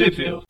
Sheffield.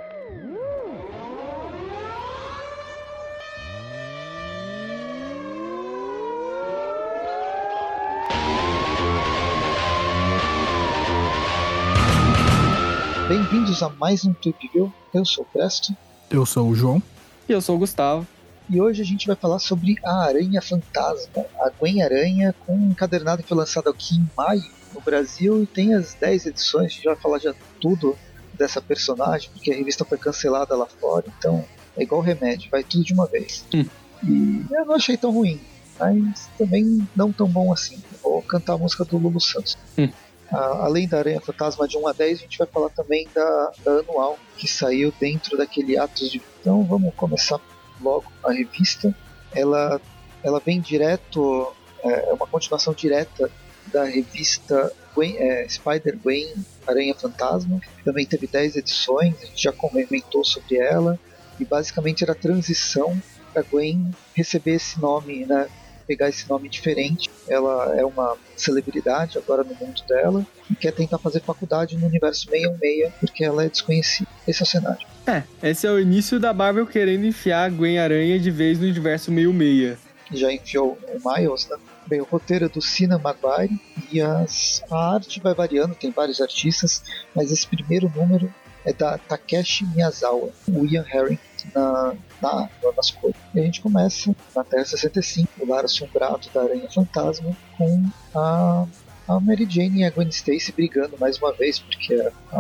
Bem-vindos a mais um Trip View. Eu sou o Presto Eu sou o João. E eu sou o Gustavo. e hoje a gente vai falar sobre a Aranha Fantasma, a Gwen Aranha, com um encadernado que foi lançado aqui em maio no Brasil e tem as 10 edições. A gente vai falar já tudo dessa personagem, porque a revista foi cancelada lá fora, então é igual remédio, vai tudo de uma vez. Hum. E eu não achei tão ruim, mas também não tão bom assim. Vou cantar a música do Lulu Santos. Hum. Ah, além da Aranha Fantasma de 1 a 10, a gente vai falar também da, da anual, que saiu dentro daquele Atos de. Então vamos começar logo a revista. Ela, ela vem direto, é uma continuação direta da revista Gwen- é, Spider-Gwen Aranha Fantasma, que também teve 10 edições, a gente já comentou sobre ela, e basicamente era a transição para Gwen receber esse nome, né? pegar esse nome diferente. Ela é uma celebridade agora no mundo dela e quer tentar fazer faculdade no universo 616 porque ela é desconhecida. Esse é o cenário. É, esse é o início da Marvel querendo enfiar a Gwen Aranha de vez no universo meio meia. já enviou o Miles, né? Bem, o roteiro é do Sina Maguire e as, a arte vai variando, tem vários artistas, mas esse primeiro número é da Takeshi Miyazawa, o Ian Herring na, na, nas cores. E a gente começa na Terra 65, o lar assombrado da Aranha Fantasma, com a, a Mary Jane e a Gwen Stacy brigando mais uma vez, porque a,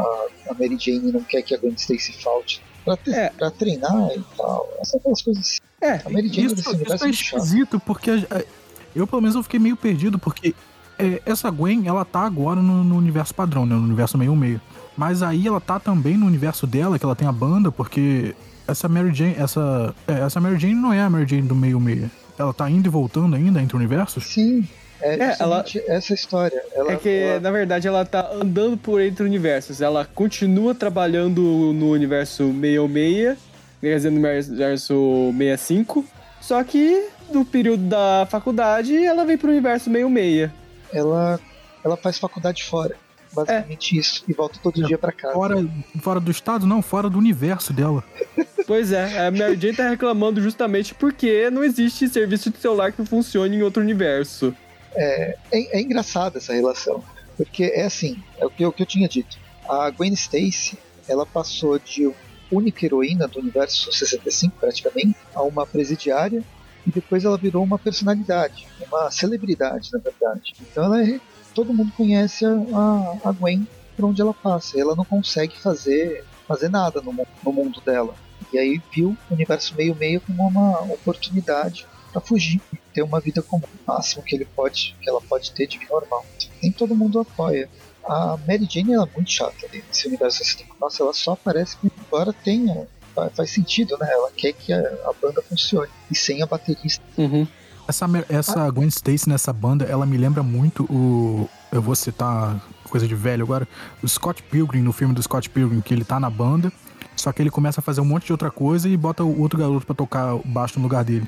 a Mary Jane não quer que a Gwen Stacy falte pra, te- É. pra treinar e tal. Essas coisas. É, A Mary Jane Isso, desse isso é é esquisito, porque é, eu, pelo menos, eu fiquei meio perdido, porque é, essa Gwen, ela tá agora no, no universo padrão, né? No universo meio meio. Mas aí ela tá também no universo dela, que ela tem a banda, porque essa Mary Jane, essa, é, essa Mary Jane não é a Mary Jane do meio meio. Ela tá indo e voltando ainda entre universos? Sim, é, É, justamente essa história. Ela, é que, ela- na verdade, ela tá andando por entre universos. Ela continua trabalhando no universo 66, quer dizer, no universo 65, só que no período da faculdade ela vem pro universo 66. ela, ela faz faculdade fora. Basicamente isso. E volta todo É, dia pra casa. Fora, fora do estado? Não, fora do universo dela. Pois é, a Mary Jane tá reclamando justamente porque não existe serviço de celular que funcione em outro universo. É, é engraçada essa relação. Porque é assim, é o que, eu- o que eu tinha dito. A Gwen Stacy, ela passou de única heroína do universo 65, praticamente, a uma presidiária. E depois ela virou uma personalidade, uma celebridade, na verdade. Então ela é, todo mundo conhece a, a, Gwen por onde ela passa. E ela não consegue fazer, fazer nada no, no mundo dela. E aí viu o universo meio-meio como uma oportunidade para fugir e ter uma vida comum, o máximo que ele pode, que ela pode ter de normal. Nem todo mundo apoia. A Mary Jane ela é muito chata nesse universo 65. Nossa, ela só aparece que agora tenha fa- faz sentido, né? Ela quer que a, a banda funcione e sem a baterista. Uhum. Essa, essa Gwen Stacy nessa banda, ela me lembra muito o. Eu vou citar coisa de velho agora. O Scott Pilgrim, no filme do Scott Pilgrim, que ele tá na banda, só que ele começa a fazer um monte de outra coisa e bota o outro garoto pra tocar o baixo no lugar dele.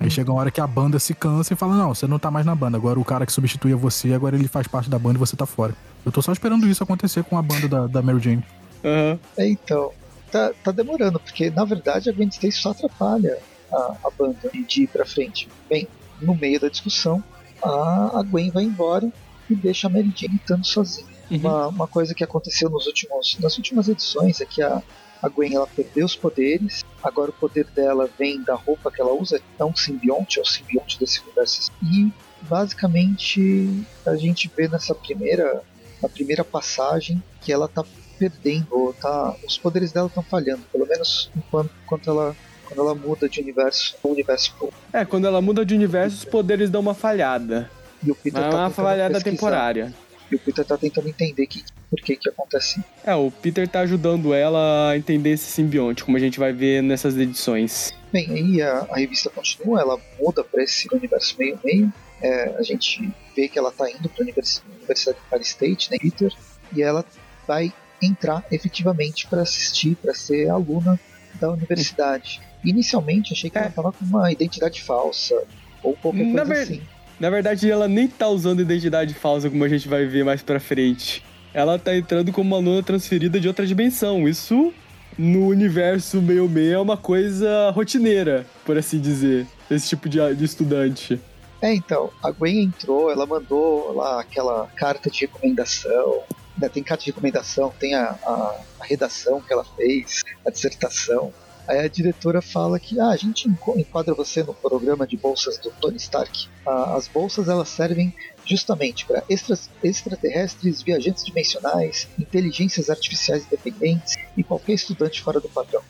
Aí chega uma hora que a banda se cansa e fala: Não, você não tá mais na banda. Agora o cara que substituía você, agora ele faz parte da banda e você tá fora. Eu tô só esperando isso acontecer com a banda da, da Mary Jane. É, então, tá, tá demorando, porque na verdade a Gwen Stacy só atrapalha a, a banda de ir pra frente. Bem, no meio da discussão, a, a Gwen vai embora e deixa a Mary Jane lutando sozinha. Uhum. Uma, uma coisa que aconteceu nos últimos, nas últimas edições é que a, a Gwen ela perdeu os poderes, agora o poder dela vem da roupa que ela usa, é um simbionte, é o simbionte desse universo. E basicamente a gente vê nessa primeira, na primeira passagem que ela tá perdendo, ou tá, os poderes dela estão falhando, pelo menos enquanto, enquanto ela quando ela muda de universo para universo pro- É, quando ela muda de universo, os poderes dão uma falhada. e o Peter Mas é tá uma tentando falhada pesquisar, temporária. e o Peter tá tentando entender que, por que que acontece É, o Peter tá ajudando ela a entender esse simbionte, como a gente vai ver nessas edições. Bem, aí a, a revista continua, ela muda para esse universo meio-meio. É, a gente vê que ela está indo para a Universidade de Paris State, né, Peter, e ela vai entrar efetivamente para assistir, para ser aluna da universidade. Inicialmente achei que É. ela estava com uma identidade falsa ou qualquer Na coisa ver- assim. Na verdade, ela nem tá usando identidade falsa, como a gente vai ver mais pra frente. Ela tá entrando como uma aluna transferida de outra dimensão. Isso no universo meio meio é uma coisa rotineira, por assim dizer, esse tipo de, de estudante. É, então, a Gwen entrou, ela mandou lá aquela carta de recomendação, né, tem carta de recomendação, tem a, a, a, redação que ela fez, a dissertação. Aí a diretora fala que ah, a gente enquadra você no programa de bolsas do Tony Stark. Ah, as bolsas elas servem justamente para extra, extraterrestres, viajantes dimensionais, inteligências artificiais independentes e qualquer estudante fora do padrão.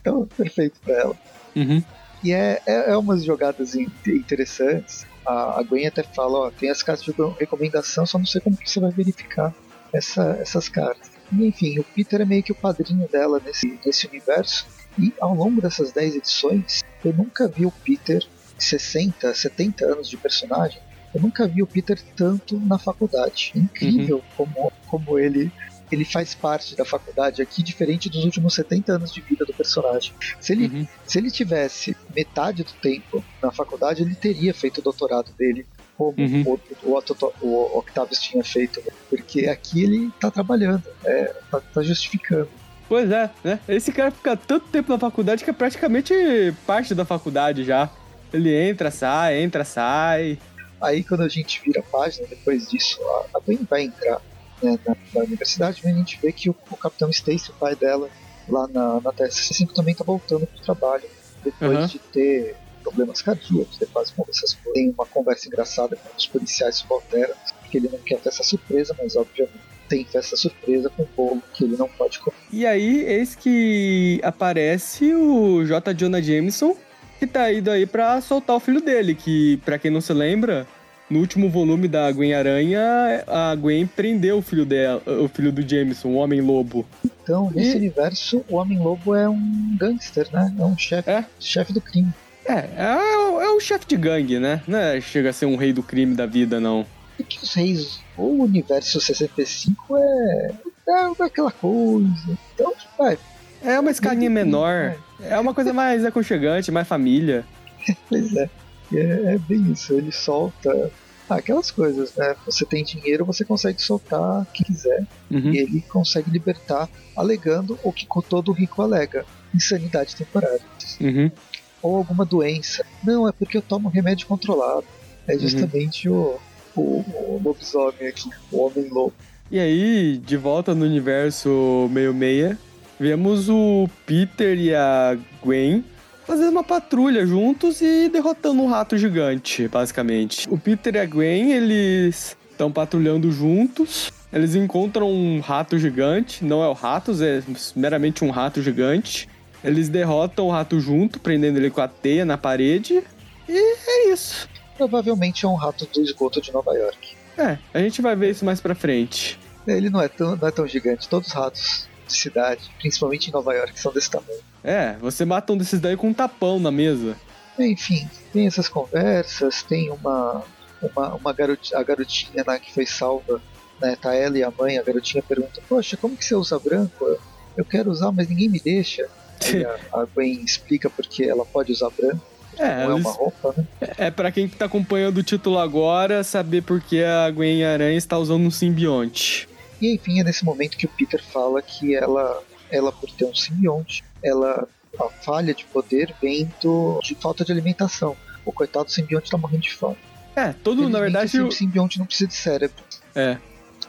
Então, perfeito para ela. Uhum. E é, é, é umas jogadas interessantes. A, a Gwen até fala, ó, tem as cartas de recomendação, só não sei como que você vai verificar essa, essas cartas. E, enfim, o Peter é meio que o padrinho dela nesse, nesse universo. E ao longo dessas 10 edições, eu nunca vi o Peter, 60, 70 anos de personagem, eu nunca vi o Peter tanto na faculdade. É incrível uhum. como, como ele ele faz parte da faculdade aqui, diferente dos últimos 70 anos de vida do personagem. Se ele, uhum. se ele tivesse metade do tempo na faculdade, ele teria feito o doutorado dele, como uhum. o, o, o, Octavius tinha feito. Porque aqui ele tá trabalhando, é, tá, tá justificando. Pois é, né? Esse cara fica tanto tempo na faculdade que é praticamente parte da faculdade já. Ele entra, sai, entra, sai. Aí quando a gente vira a página, depois disso, a Gwen vai entrar né, na, na, universidade, a gente vê que o, o Capitão Stacy, o pai dela, lá na, na TSC5 também está voltando para o trabalho, depois uhum. de ter problemas cardíacos, depois conversas, tem uma conversa engraçada com os policiais subalternos, que ele não quer festa surpresa, mas obviamente tem festa surpresa com o bolo que ele não pode comer. E aí, eis que aparece o J. Jonah Jameson, que tá indo aí pra soltar o filho dele, que, para quem não se lembra, no último volume da Gwen Aranha, a Gwen prendeu o filho dela, o filho do Jameson, o Homem-Lobo. Então, nesse e... universo, o Homem-Lobo é um gangster, né? É um chefe é? chefe do crime. É, é, é o chefe de gangue, né? Não é, chega a ser um rei do crime da vida, não. E que os reis, o universo 65 é, é aquela coisa. Então, vai. É uma escalinha menor. É uma coisa mais aconchegante, mais família. pois é. É, é bem isso. Ele solta ah, aquelas coisas, né? Você tem dinheiro, você consegue soltar quem quiser. Uhum. E ele consegue libertar, alegando o que todo rico alega: insanidade temporária. Uhum. Ou alguma doença. Não, é porque eu tomo remédio controlado. É uhum. justamente uhum. o, o, o lobisomem aqui, o homem-lobo. E aí, de volta no universo meio-meia, vemos o Peter e a Gwen fazendo uma patrulha juntos e derrotando um rato gigante, basicamente. O Peter e a Gwen, eles estão patrulhando juntos. Eles encontram um rato gigante, não é o Ratos, é meramente um rato gigante. Eles derrotam o rato junto, prendendo ele com a teia na parede. E é isso. Provavelmente é um rato do esgoto de Nova York. É, a gente vai ver isso mais pra frente. Ele não é tão, não é tão gigante. Todos os ratos de cidade, principalmente em Nova York, são desse tamanho. É, você mata um desses daí com um tapão na mesa. Enfim, tem essas conversas, tem uma, uma, uma garotinha, a garotinha lá que foi salva, né, tá ela e a mãe, a garotinha pergunta, poxa, como que você usa branco? Eu quero usar, mas ninguém me deixa. Aí a, a Gwen explica porque ela pode usar branco. É, não é uma roupa, né? É, é para quem tá acompanhando o título agora, saber por que a Gwen Aranha está usando um simbionte. E enfim, é nesse momento que o Peter fala que ela, ela por ter um simbionte, ela a falha de poder vem do, de falta de alimentação. O coitado do simbionte tá morrendo de fome. É, todo, na verdade. O simbionte não precisa de cérebro. É.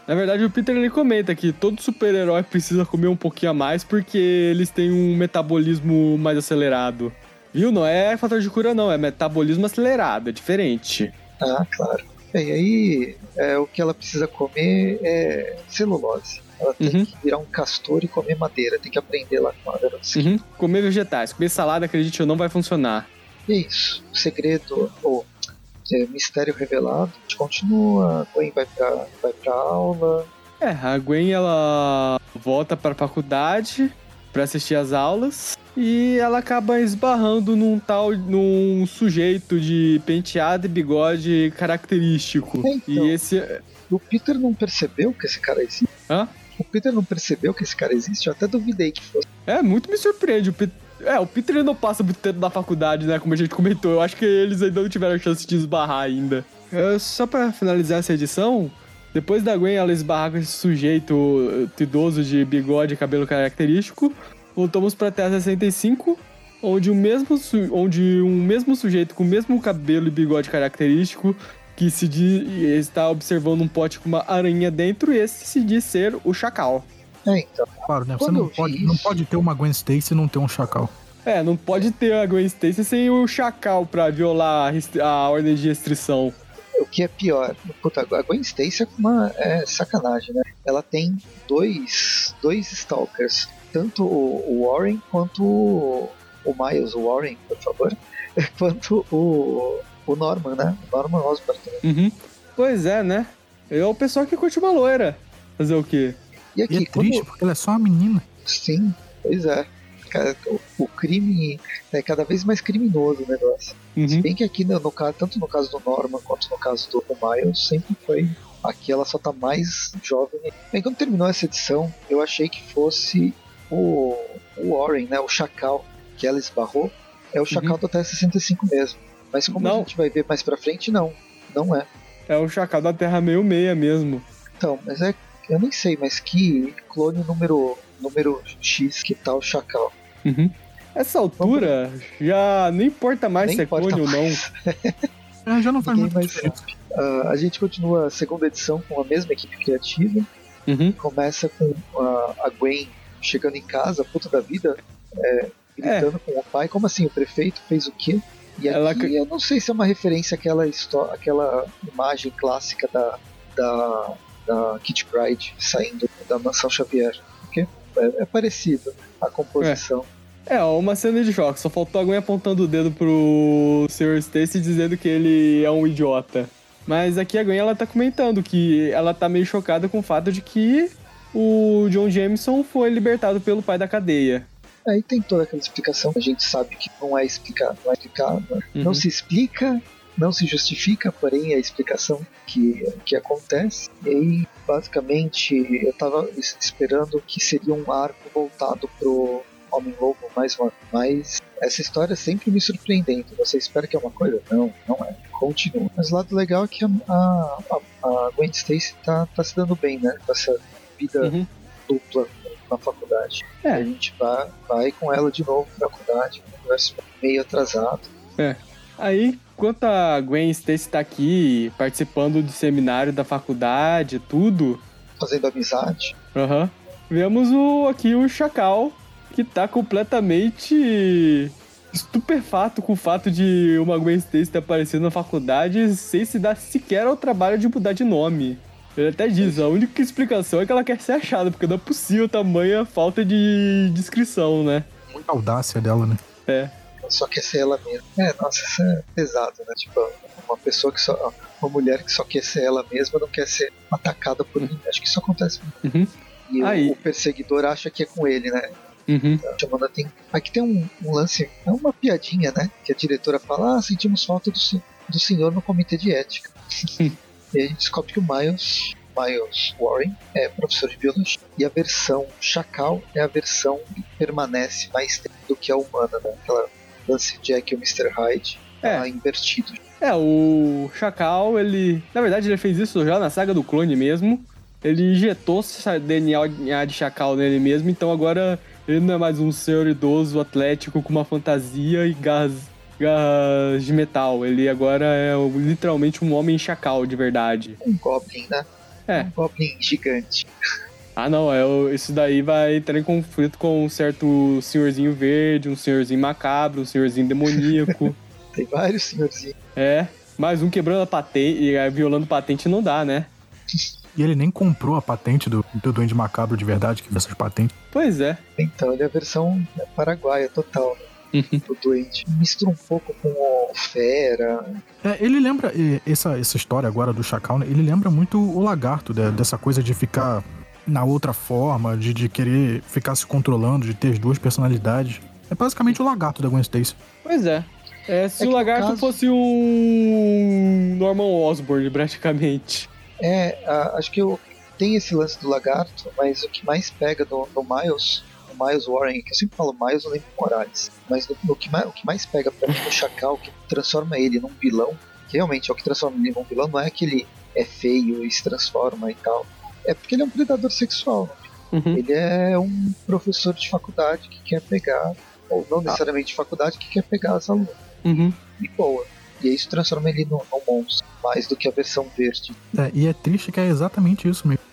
Na verdade, o Peter ele comenta que todo super-herói precisa comer um pouquinho a mais porque eles têm um metabolismo mais acelerado. Viu? Não é fator de cura, não, é metabolismo acelerado, é diferente. Ah, claro. E aí, é, o que ela precisa comer é celulose. Ela tem uhum. que virar um castor e comer madeira. Tem que aprender lá com a. Uhum. Comer vegetais. Comer salada, acredite ou não, vai funcionar. É isso. O segredo, ou é, mistério revelado. A gente continua. A Gwen vai pra, vai pra aula. É, a Gwen ela volta pra faculdade para assistir as aulas e ela acaba esbarrando num tal num sujeito de penteado e bigode característico. É, então, e esse o Peter não percebeu que esse cara existe. Hã? O Peter não percebeu que esse cara existe, eu até duvidei que fosse. É, muito me surpreende. O Peter, é, o Peter não passa muito tempo na faculdade, né? Como a gente comentou. Eu acho que eles ainda não tiveram chance de esbarrar ainda. É, só para finalizar essa edição, depois da Gwen ela esbarrar com esse sujeito idoso de bigode e cabelo característico, voltamos pra Terra 65, onde, o mesmo, onde um mesmo sujeito com o mesmo cabelo e bigode característico que se está observando um pote com uma aranha dentro, esse se diz ser o Chacal. É, então. Claro, né? Você não pode, não pode ter uma Gwen Stacy e não ter um Chacal. É, não pode ter a Gwen Stacy sem o Chacal pra violar a, a ordem de restrição. O que é pior, puta, a Gwen Stacy é uma é sacanagem, né? Ela tem dois, dois Stalkers, tanto o, o Warren quanto o, o Miles Warren, por favor, quanto o, o Norman, né? O Norman Osborn também. Uhum. Pois é, né? É o pessoal que curte uma loira. Fazer o quê? E, aqui, e é triste, quando... porque ela é só uma menina. Sim, pois é. O, o crime é cada vez mais criminoso o negócio. Uhum. Se bem que aqui, no, no, tanto no caso do Norman quanto no caso do Miles, sempre foi. Aqui ela só tá mais jovem. Bem, quando terminou essa edição, eu achei que fosse o, o Warren, né? O Chacal que ela esbarrou. É o Chacal uhum. do Terra 65 mesmo. Mas como não. a gente vai ver mais pra frente, não. Não é. É o Chacal da Terra meio meia mesmo. Então, mas é. Eu nem sei, mas que clone número, número X que tá o Chacal. Uhum. Essa altura já não importa mais nem se é clone ou não. é, já não faz muito mais uh, A gente continua a segunda edição com a mesma equipe criativa. Uhum. Começa com a, a Gwen chegando em casa, puta da vida, é, gritando é. com o pai. Como assim? O prefeito fez o quê? E aqui, Ela... eu não sei se é uma referência àquela, história, àquela imagem clássica da, da, da Kitty Pride saindo da Mansão Xavier. Porque é, é parecido a composição. É. é, uma cena de choque. Só faltou alguém apontando o dedo pro Sr. Stacy dizendo que ele é um idiota. Mas aqui a Gwen ela tá comentando que ela tá meio chocada com o fato de que o John Jameson foi libertado pelo pai da cadeia. Aí tem toda aquela explicação, a gente sabe que não é explicado, não é explicado, uhum. não se explica, não se justifica, porém é a explicação que, que acontece. E aí, basicamente, eu estava esperando que seria um arco voltado pro Homem-Lobo mais uma mas essa história é sempre me surpreendendo. Você espera que é uma coisa? Não, não é. Continua. Mas o lado legal é que a, a, a Gwen Stacy tá, tá se dando bem, né? Com essa vida uhum. dupla na faculdade. É. A gente vai, vai com ela de novo pra faculdade, meio atrasado. É. Aí, enquanto a Gwen Stacy tá aqui participando do seminário da faculdade, tudo. Fazendo amizade. Aham. Uhum. Vemos o, aqui o Chacal, que tá completamente estupefato com o fato de uma Gwen Stacy ter aparecido na faculdade sem se dar sequer ao trabalho de mudar de nome. Ele até diz, a única explicação é que ela quer ser achada, porque não é possível tamanha falta de descrição, né? Muita audácia dela, né? É. Só quer ser ela mesma. É, nossa, isso é pesado, né? Tipo, uma pessoa que só. Uma mulher que só quer ser ela mesma não quer ser atacada por mim. Acho que isso acontece muito. Uhum. E Aí. o perseguidor acha que é com ele, né? Uhum. Chamando tem... Aqui tem um, um, lance, é uma piadinha, né? Que a diretora fala: Ah, sentimos falta do, do senhor no comitê de ética. E a gente descobre que o Miles, Miles Warren é professor de biologia. E a versão Chacal é a versão que permanece mais tempo do que a humana, né? Aquela lance Jack e o Mr. Hyde é. Tá invertido. É, o Chacal, ele. Na verdade, ele fez isso já na saga do clone mesmo. Ele injetou DNA de Chacal nele mesmo, então agora ele não é mais um senhor idoso atlético com uma fantasia e garras garras de metal. Ele agora é literalmente um homem chacal de verdade. Um Goblin, né? É. Um Goblin gigante. Ah, não, é, isso daí vai entrar em conflito com um certo senhorzinho verde, um senhorzinho macabro, um senhorzinho demoníaco. Tem vários senhorzinhos. É, mais um quebrando a patente e violando patente não dá, né? E ele nem comprou a patente do, do Duende Macabro de verdade, que essas patentes. Pois é. Então, ele é a versão paraguaia total. Né? Uhum. do doente. Mistura um pouco com o Fera. É, ele lembra, essa, essa história agora do Chacal, né, ele lembra muito o Lagarto, né, dessa coisa de ficar na outra forma, de, de querer ficar se controlando, de ter as duas personalidades. É basicamente o Lagarto da Gwen Stacy. Pois é. É, se é o Lagarto caso... fosse um Norman Osborn, praticamente. É, acho que eu, tem esse lance do Lagarto, mas o que mais pega do, do Miles o Miles Warren, que eu sempre falo Miles, eu lembro Morales. Mas no, no que mais, o que mais pega pra mim no Chacal, que transforma ele num vilão, que realmente é o que transforma ele num vilão, não é que ele é feio e se transforma e tal. É porque ele é um predador sexual. Uhum. Ele é um professor de faculdade que quer pegar, ou não necessariamente de faculdade, que quer pegar as alunas. Uhum. E boa. E isso transforma ele num, num monstro, mais do que a versão verde. É, e é triste que é exatamente isso mesmo.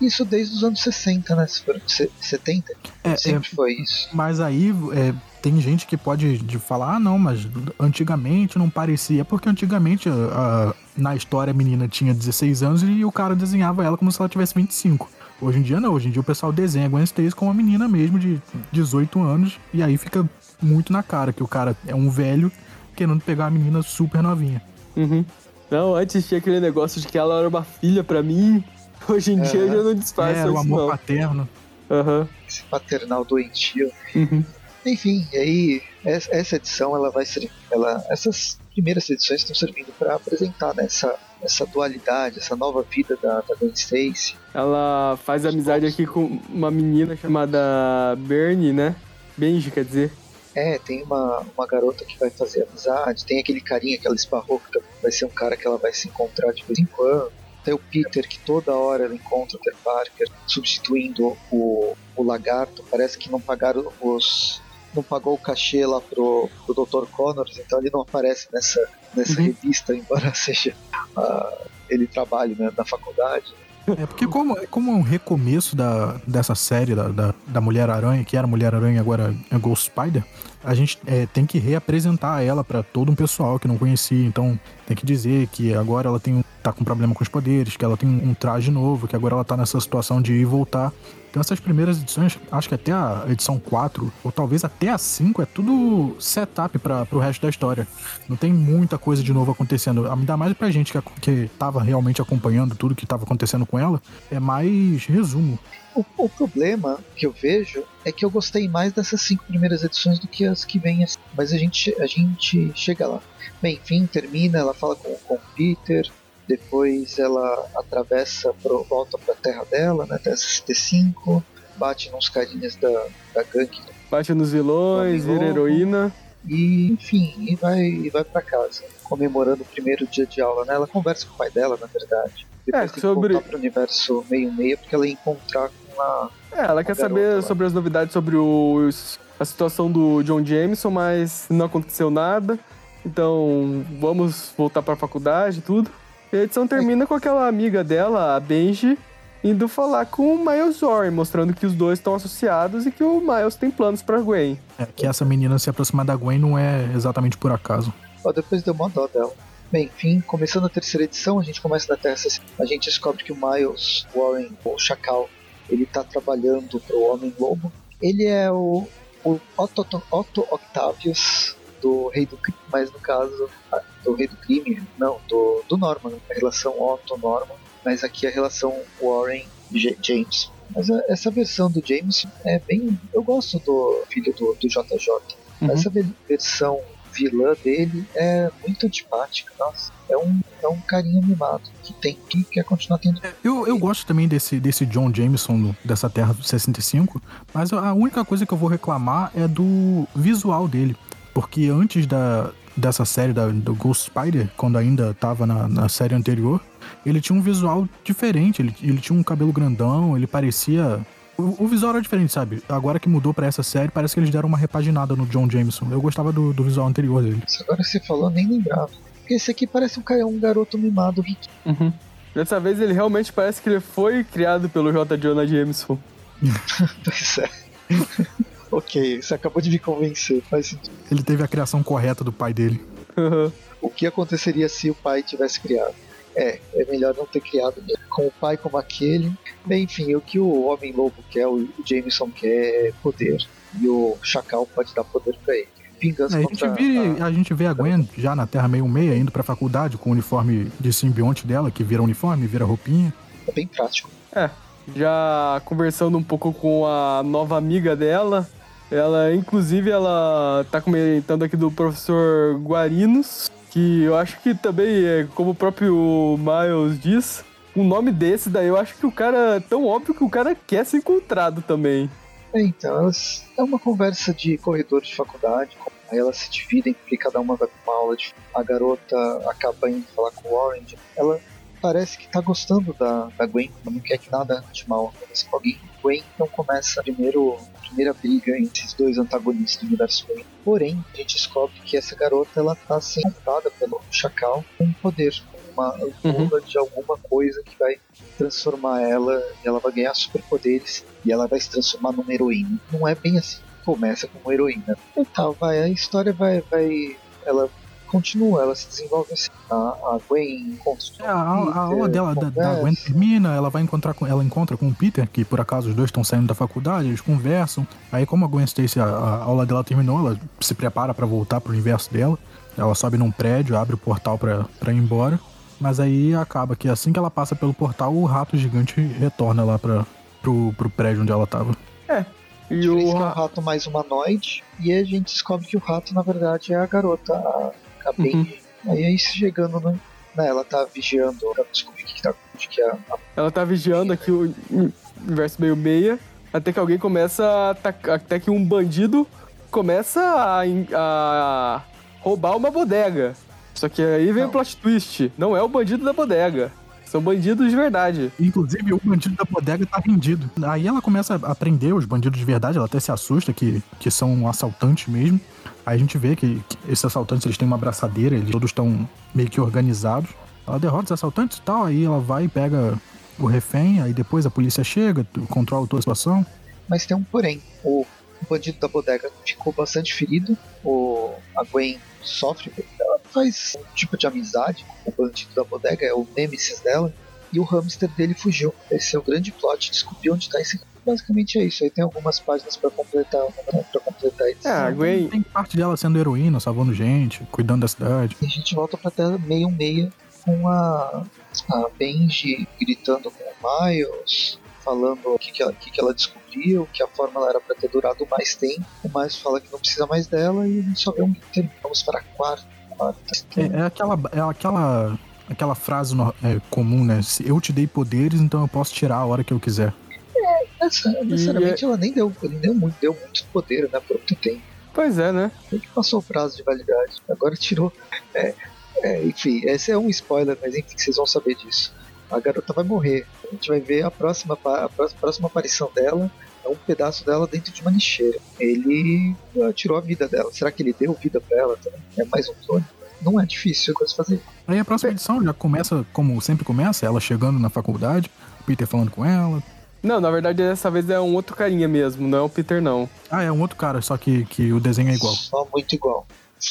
Isso desde os anos 60, né? Se for se- 70, É, sempre foi isso. Mas aí é, tem gente que pode de falar, ah não, mas antigamente não parecia. É porque antigamente a- a- na história a menina tinha 16 anos e o cara desenhava ela como se ela tivesse 25. Hoje em dia não, hoje em dia o pessoal desenha a Gwen Stacy com uma menina mesmo de 18 anos e aí fica muito na cara que o cara é um velho querendo pegar uma menina super novinha. Uhum. Não, antes tinha aquele negócio de que ela era uma filha pra mim. Hoje em dia É. já não disfarça É, o amor não. paterno. Aham. Esse paternal doentio. Uhum. Enfim, e aí es- essa edição ela vai ser, ela, essas primeiras edições estão servindo para apresentar né, essa, essa dualidade, essa nova vida da, da Gwen Stacy. Ela faz amizade aqui com uma menina chamada Bernie, né? Benji, quer dizer. É, tem uma, uma garota que vai fazer amizade, tem aquele carinha que ela esbarrou, que vai ser um cara que ela vai se encontrar de vez em quando. Tem o Peter, que toda hora ela encontra o Peter Parker, substituindo o, o lagarto. Parece que não pagaram os. Não pagou o cachê lá pro, pro Dr. Connors, então ele não aparece nessa, nessa Uhum. revista, embora seja. ah, ele trabalhe né, na faculdade. É porque como, como é um recomeço da, dessa série da, da, da Mulher-Aranha, que era Mulher-Aranha e agora é Ghost Spider, a gente é, tem que reapresentar ela pra todo um pessoal que não conhecia. Então tem que dizer que agora ela tem tá com problema com os poderes, que ela tem um traje novo, que agora ela tá nessa situação de ir e voltar. Então essas primeiras edições, acho que até a edição 4, ou talvez até a 5, é tudo setup para pro resto da história. Não tem muita coisa de novo acontecendo. Ainda mais pra gente que, que tava realmente acompanhando tudo que tava acontecendo com ela, é mais resumo. O, o problema que eu vejo é que eu gostei mais dessas cinco primeiras edições do que que vêm assim. Mas a gente, a gente chega lá. Bem, enfim, termina, ela fala com, com o Peter, depois ela atravessa, pro, volta pra terra dela, né, Terra 65, bate nos carinhas da, da gangue Bate nos vilões, vira heroína. e, enfim, e vai, e vai para casa, comemorando o primeiro dia de aula. Né? Ela conversa com o pai dela, na verdade. Depois É, tem sobre- que voltar pro universo meio-meio, porque ela ia encontrar com a É, ela quer garota saber lá. sobre as novidades sobre os, a situação do John Jameson, mas não aconteceu nada. Então, vamos voltar pra faculdade e tudo. E a edição termina com aquela amiga dela, a Benji, indo falar com o Miles Warren, mostrando que os dois estão associados e que o Miles tem planos pra Gwen. É, que essa menina se aproximar da Gwen não é exatamente por acaso. Ó, depois deu uma dó dela. Bem, enfim, começando a terceira edição, a gente começa na Terra 60. A gente descobre que o Miles Warren, o Chacal, ele tá trabalhando pro Homem-Lobo. Ele é o, o Otto, Otto Octavius do Rei do Crime, mas no caso ah, do Rei do Crime, não, do, do Norman, a relação Otto-Norman, mas aqui a relação Warren-James. Mas a- essa versão do James é bem. Eu gosto do filho do, do JJ. Uhum. Essa ve- versão vilã dele é muito antipática, nossa. É um, é um carinha mimado que tem que quer continuar tendo. Eu, eu gosto também desse, desse John Jameson dessa Terra do 65, mas a única coisa que eu vou reclamar é do visual dele. Porque antes da, dessa série da, do Ghost Spider, quando ainda tava na, na série anterior, ele tinha um visual diferente. Ele, ele tinha um cabelo grandão, ele parecia. O, o visual era diferente, sabe? Agora que mudou pra essa série, parece que eles deram uma repaginada no John Jameson. Eu gostava do, do visual anterior dele. Isso agora que você falou, eu nem lembrava. Porque esse aqui parece um, cara, um garoto mimado rico. Uhum. Dessa vez ele realmente parece que ele foi criado pelo J. Jonah Jameson. Pois é. ok, você acabou de me convencer. Faz sentido. Ele teve a criação correta do pai dele. O que aconteceria se o pai tivesse criado? É, é melhor não ter criado com o pai como aquele. Bem, enfim, o que o Homem-Lobo quer, o Jameson quer é poder. E o Chacal pode dar poder pra ele. Vingança É, a, gente vê, a gente vê a Gwen já na Terra meio meia indo pra faculdade com o uniforme de simbionte dela, que vira uniforme, vira roupinha. É bem prático. É, já conversando um pouco com a nova amiga dela, ela, inclusive, ela tá comentando aqui do professor Guarinos, que eu acho que também, é, como o próprio Miles diz, um nome desse daí, eu acho que o cara é tão óbvio que o cara quer ser encontrado também. Então, é uma conversa de corredor de faculdade. Aí elas se dividem porque cada uma vai pra uma aula de. A garota acaba indo falar com o Orange. Ela, parece que tá gostando da, da Gwen, não quer que nada de mal aconteça com alguém. Gwen então começa primeiro primeira briga entre esses dois antagonistas do universo Wayne. Porém, a gente descobre que essa garota ela tá sendo montada pelo Chacal com poder, uma ampula uhum. de alguma coisa que vai transformar ela e ela vai ganhar superpoderes e ela vai se transformar numa heroína. Não é bem assim. Começa como heroína. Então, vai, a história vai, vai ela continua, ela se desenvolve assim. A, a Gwen encontra é, a, a, aula dela da, da, Gwen termina, ela vai encontrar com ela encontra com o Peter, que por acaso os dois estão saindo da faculdade, eles conversam. Aí como a Gwen Stacy, a, a aula dela terminou, ela se prepara para voltar pro universo dela. Ela sobe num prédio, abre o portal para ir embora. Mas aí acaba que assim que ela passa pelo portal, o rato gigante retorna lá pra, pro, pro prédio onde ela tava. É. E o... é um rato mais humanoide, e a gente descobre que o rato, na verdade, é a garota, a ficar bem. Uhum. Aí aí chegando no. Né, ela tá vigiando pra descobrir o que, que tá de que a, a... Ela tá vigiando aqui o universo meio meia. Até que alguém começa a atacar. Até que um bandido começa a, a roubar uma bodega. Só que aí vem o plot twist. Não é o bandido da bodega. São bandidos de verdade. Inclusive, o bandido da bodega tá rendido. Aí ela começa a prender os bandidos de verdade, ela até se assusta que, que são assaltantes mesmo. Aí a gente vê que, que esses assaltantes eles têm uma abraçadeira, eles todos estão meio que organizados. Ela derrota os assaltantes e tal, aí ela vai e pega o refém, aí depois a polícia chega, controla toda a situação. Mas tem um porém. O bandido da bodega ficou bastante ferido. O, a Gwen sofre. Faz um tipo de amizade com o bandido da bodega, é o Nemesis dela. E o hamster dele fugiu. Esse é o grande plot, descobrir onde está esse basicamente é isso. Aí tem algumas páginas para completar, para completar isso. É, a Gwen tem parte dela sendo heroína, salvando gente, cuidando da cidade. E a gente volta pra tela meio meia com a, a Benji gritando com o Miles, falando o que, que, ela, que, que ela descobriu, que a fórmula era para ter durado mais tempo. O Miles fala que não precisa mais dela e a gente só vê um glitter. Vamos para a quarta. É, é, aquela, é aquela, aquela frase no, é, comum, né? Se eu te dei poderes, então eu posso tirar a hora que eu quiser. Necessariamente ela nem deu, ele deu muito, deu muito poder, né? Por muito tempo. Pois é, né? Ele que passou o prazo de validade. Agora tirou. É, é, enfim, esse é um spoiler, mas enfim, vocês vão saber disso. A garota vai morrer. A gente vai ver a próxima, a próxima aparição dela. É um pedaço dela dentro de uma lixeira. Ele uh, tirou a vida dela. Será que ele deu vida para ela também? É mais um clone? Não é difícil coisa fazer. Aí a próxima edição já começa, como sempre começa, ela chegando na faculdade, Peter falando com ela, não, na verdade dessa vez é um outro carinha mesmo, não é o Peter não. Ah, é um outro cara, só que, que o desenho é igual. Só muito igual.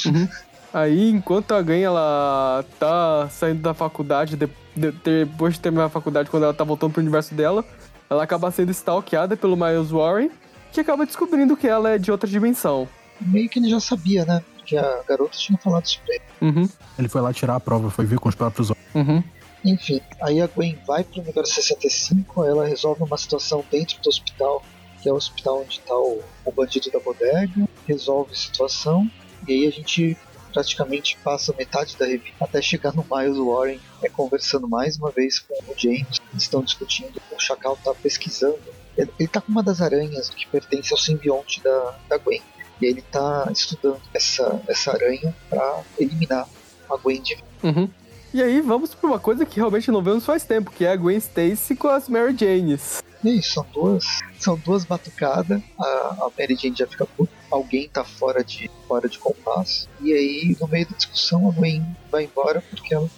Uhum. Aí, enquanto a Ganha ela tá saindo da faculdade, de, de, depois de terminar a faculdade, quando ela tá voltando pro universo dela, ela acaba sendo stalkeada pelo Miles Warren, que acaba descobrindo que ela é de outra dimensão. Meio que ele já sabia, né? Porque a garota tinha falado sobre ele. Uhum. Ele foi lá tirar a prova, foi ver com os próprios olhos. Uhum. Enfim, aí a Gwen vai pro número 65, ela resolve uma situação dentro do hospital, que é o hospital onde está o, o bandido da bodega, resolve a situação, e aí a gente praticamente passa metade da revista até chegar no Miles Warren, é, conversando mais uma vez com o James, eles estão discutindo, o Chacal está pesquisando, ele, está com uma das aranhas que pertence ao simbionte da, da Gwen, e ele está estudando essa, essa aranha para eliminar a Gwen de uhum. E aí vamos pra uma coisa que realmente não vemos faz tempo, que é a Gwen Stacy com as Mary Janes. E são duas, são duas batucadas. A, a Mary Jane já fica puta. Alguém tá fora de, fora de compasso. E aí, no meio da discussão, a Gwen vai embora porque ela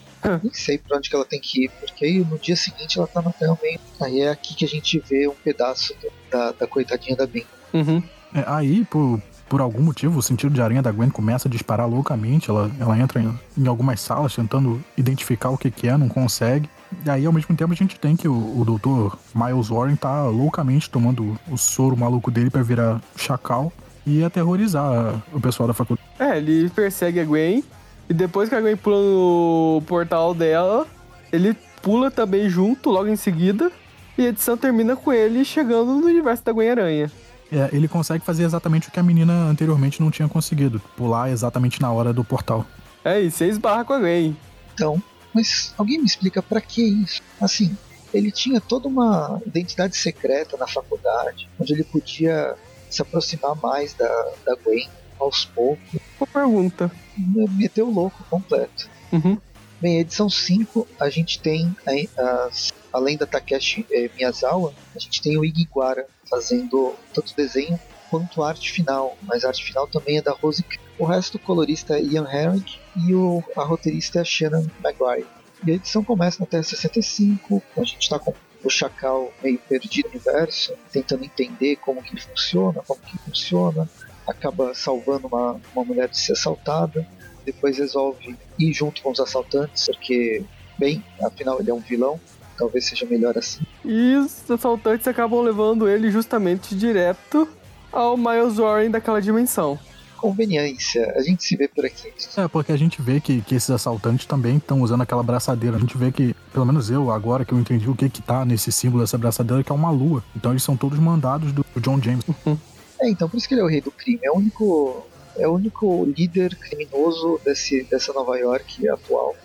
nem sei pra onde que ela tem que ir, porque aí no dia seguinte ela tá na Terra meio. Aí é aqui que a gente vê um pedaço da, da coitadinha da Ben. Uhum. É, aí, por, por algum motivo, o sentido de aranha da Gwen começa a disparar loucamente. Ela, ela entra em, em algumas salas tentando identificar o que, que é, não consegue. E aí, ao mesmo tempo, a gente tem que o, o doutor Miles Warren tá loucamente tomando o soro maluco dele para virar chacal e aterrorizar o pessoal da faculdade. É, ele persegue a Gwen e depois que a Gwen pula no portal dela, ele pula também junto logo em seguida. E a edição termina com ele chegando no universo da Gwen-Aranha é, ele consegue fazer exatamente o que a menina anteriormente não tinha conseguido. Pular exatamente na hora do portal. É, e você esbarra com alguém. Então, mas alguém me explica para que isso? Assim, ele tinha toda uma identidade secreta na faculdade, onde ele podia se aproximar mais da, da Gwen aos poucos. Boa pergunta. Meteu o louco completo. Uhum. Bem, edição 5, a gente tem, as, além da Takeshi eh, Miyazawa, a gente tem o Igiguara fazendo tanto desenho quanto arte final, mas a arte final também é da Rose. O resto do colorista é Ian Herrick e o, a roteirista é a Shannon Maguire. E a edição começa na Terra 65, a gente está com o Chacal meio perdido no universo, tentando entender como que funciona, como que funciona, acaba salvando uma, uma mulher de ser assaltada, depois resolve ir junto com os assaltantes, porque, bem, afinal ele é um vilão, talvez seja melhor assim. E os assaltantes acabam levando ele justamente direto ao Miles Warren daquela dimensão. Conveniência, a gente se vê por aqui. É, porque a gente vê que, que esses assaltantes também estão usando aquela braçadeira. A gente vê que, pelo menos eu, agora que eu entendi o que que tá nesse símbolo dessa braçadeira, que é uma lua. Então eles são todos mandados do John James. Uhum. É, então por isso que ele é o rei do crime. É o único, é o único líder criminoso desse, dessa Nova York atual.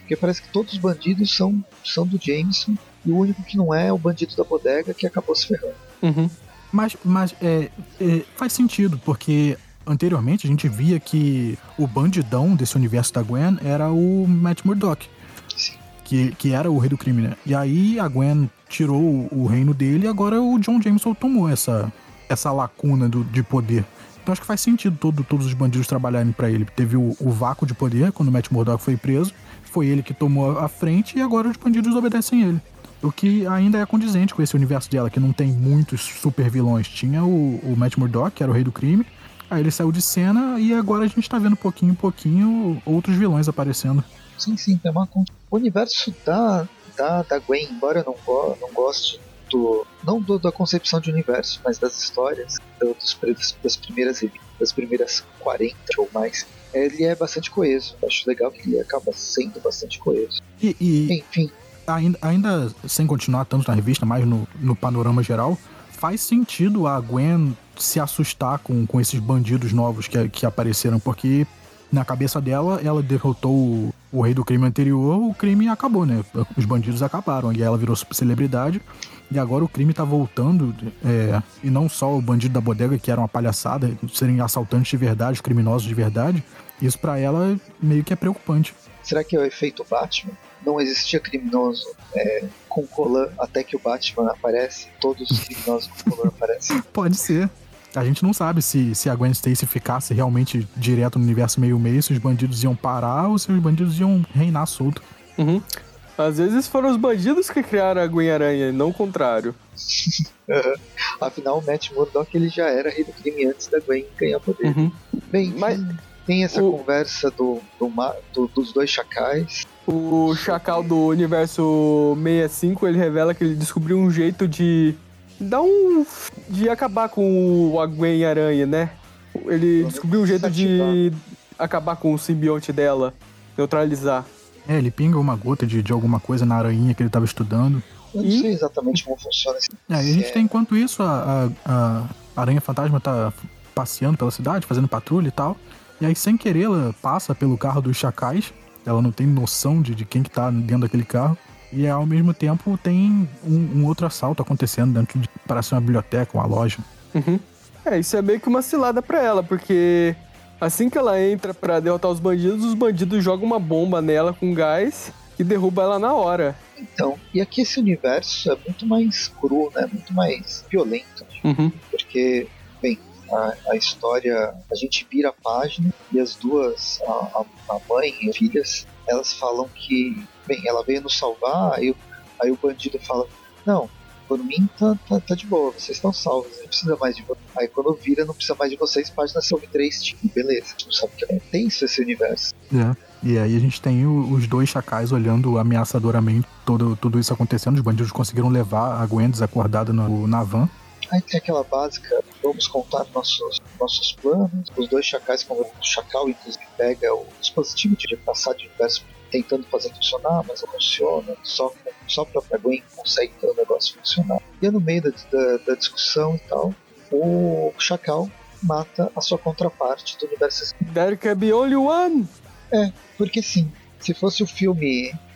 Porque parece que todos os bandidos são, são do Jameson e o único que não é é o bandido da bodega que acabou se ferrando. Uhum. Mas, mas é, é, faz sentido, porque anteriormente a gente via que o bandidão desse universo da Gwen era o Matt Murdock. Que, que era o rei do crime, né? E aí a Gwen tirou o reino dele e agora o John Jameson tomou essa, essa lacuna do, de poder. Então acho que faz sentido todo, todos os bandidos trabalharem para ele. Teve o, o, vácuo de poder quando o Matt Murdock foi preso, foi ele que tomou a frente e agora os bandidos obedecem ele. O que ainda é condizente com esse universo dela, que não tem muitos super vilões. Tinha o, o Matt Murdock, que era o rei do crime, aí ele saiu de cena e agora a gente tá vendo pouquinho em pouquinho outros vilões aparecendo. Sim, sim, tem uma O universo da, da, da Gwen, embora eu não, go, não goste do. não do, da concepção de universo, mas das histórias do, dos, das primeiras das primeiras 40 ou mais, ele é bastante coeso. acho legal que ele acaba sendo bastante coeso. E, e... Enfim, ainda, ainda sem continuar tanto na revista, mas no, no panorama geral, faz sentido a Gwen se assustar com, com esses bandidos novos que, que apareceram, porque na cabeça dela, ela derrotou o, o, rei do crime anterior, o crime acabou, né? Os bandidos acabaram, e ela virou celebridade, e agora o crime tá voltando, é, e não só o bandido da bodega, que era uma palhaçada, serem assaltantes de verdade, criminosos de verdade, isso para ela meio que é preocupante. Será que é o efeito Batman? Não existia criminoso é, com Colan até que o Batman aparece, todos os criminosos com Colan aparecem. Pode ser. A gente não sabe se, se a Gwen Stacy ficasse realmente direto no universo meio-meio, se os bandidos iam parar ou se os bandidos iam reinar solto. Uhum. Às vezes foram os bandidos que criaram a Gwen Aranha, não o contrário. uhum. Afinal, o Matt Murdock ele já era rei do crime antes da Gwen ganhar poder. Uhum. Bem, mas tem essa o... conversa do, do, do, dos dois chacais. O Chacal do universo 65, ele revela que ele descobriu um jeito de dar um. de acabar com o Gwen Aranha, né? Ele descobriu um jeito de acabar com o simbionte dela, neutralizar. É, ele pinga uma gota de, de alguma coisa na aranha que ele estava estudando. Eu não e... sei exatamente como funciona esse. É, e a gente é... tem, enquanto isso, a, a, a aranha fantasma tá passeando pela cidade, fazendo patrulha e tal. E aí, sem querer, ela passa pelo carro dos chacais ela não tem noção de, de quem que tá dentro daquele carro. E ao mesmo tempo tem um, um outro assalto acontecendo dentro de. Parece uma biblioteca, uma loja. Uhum. É, isso é meio que uma cilada pra ela, porque assim que ela entra para derrotar os bandidos, os bandidos jogam uma bomba nela com gás e derruba ela na hora. Então, e aqui esse universo é muito mais cru, né? Muito mais violento. Uhum. Porque, bem, a, a, história, a gente vira a página e as duas, a, a, mãe e as filhas, elas falam que, bem, ela veio nos salvar, aí, aí o bandido fala, não, por mim tá, tá, tá, de boa, vocês estão salvos, não precisa mais de vocês. Aí quando vira, não precisa mais de vocês, página sobre três, tipo, beleza, não sabe que é tenso esse universo. É. E aí a gente tem os dois chacais olhando ameaçadoramente todo, tudo isso acontecendo. Os bandidos conseguiram levar a Gwen desacordada no, na van. Aí tem aquela básica, vamos contar nossos, nossos planos. Os dois chacais, como o chacal, inclusive, pega o dispositivo de passar de universo tentando fazer funcionar, mas não funciona. Só, só a própria Gwen consegue ter o negócio funcionar. E no meio da, da, da discussão e tal, o chacal mata a sua contraparte do universo. There can be only one! É, porque sim, se fosse o filme é,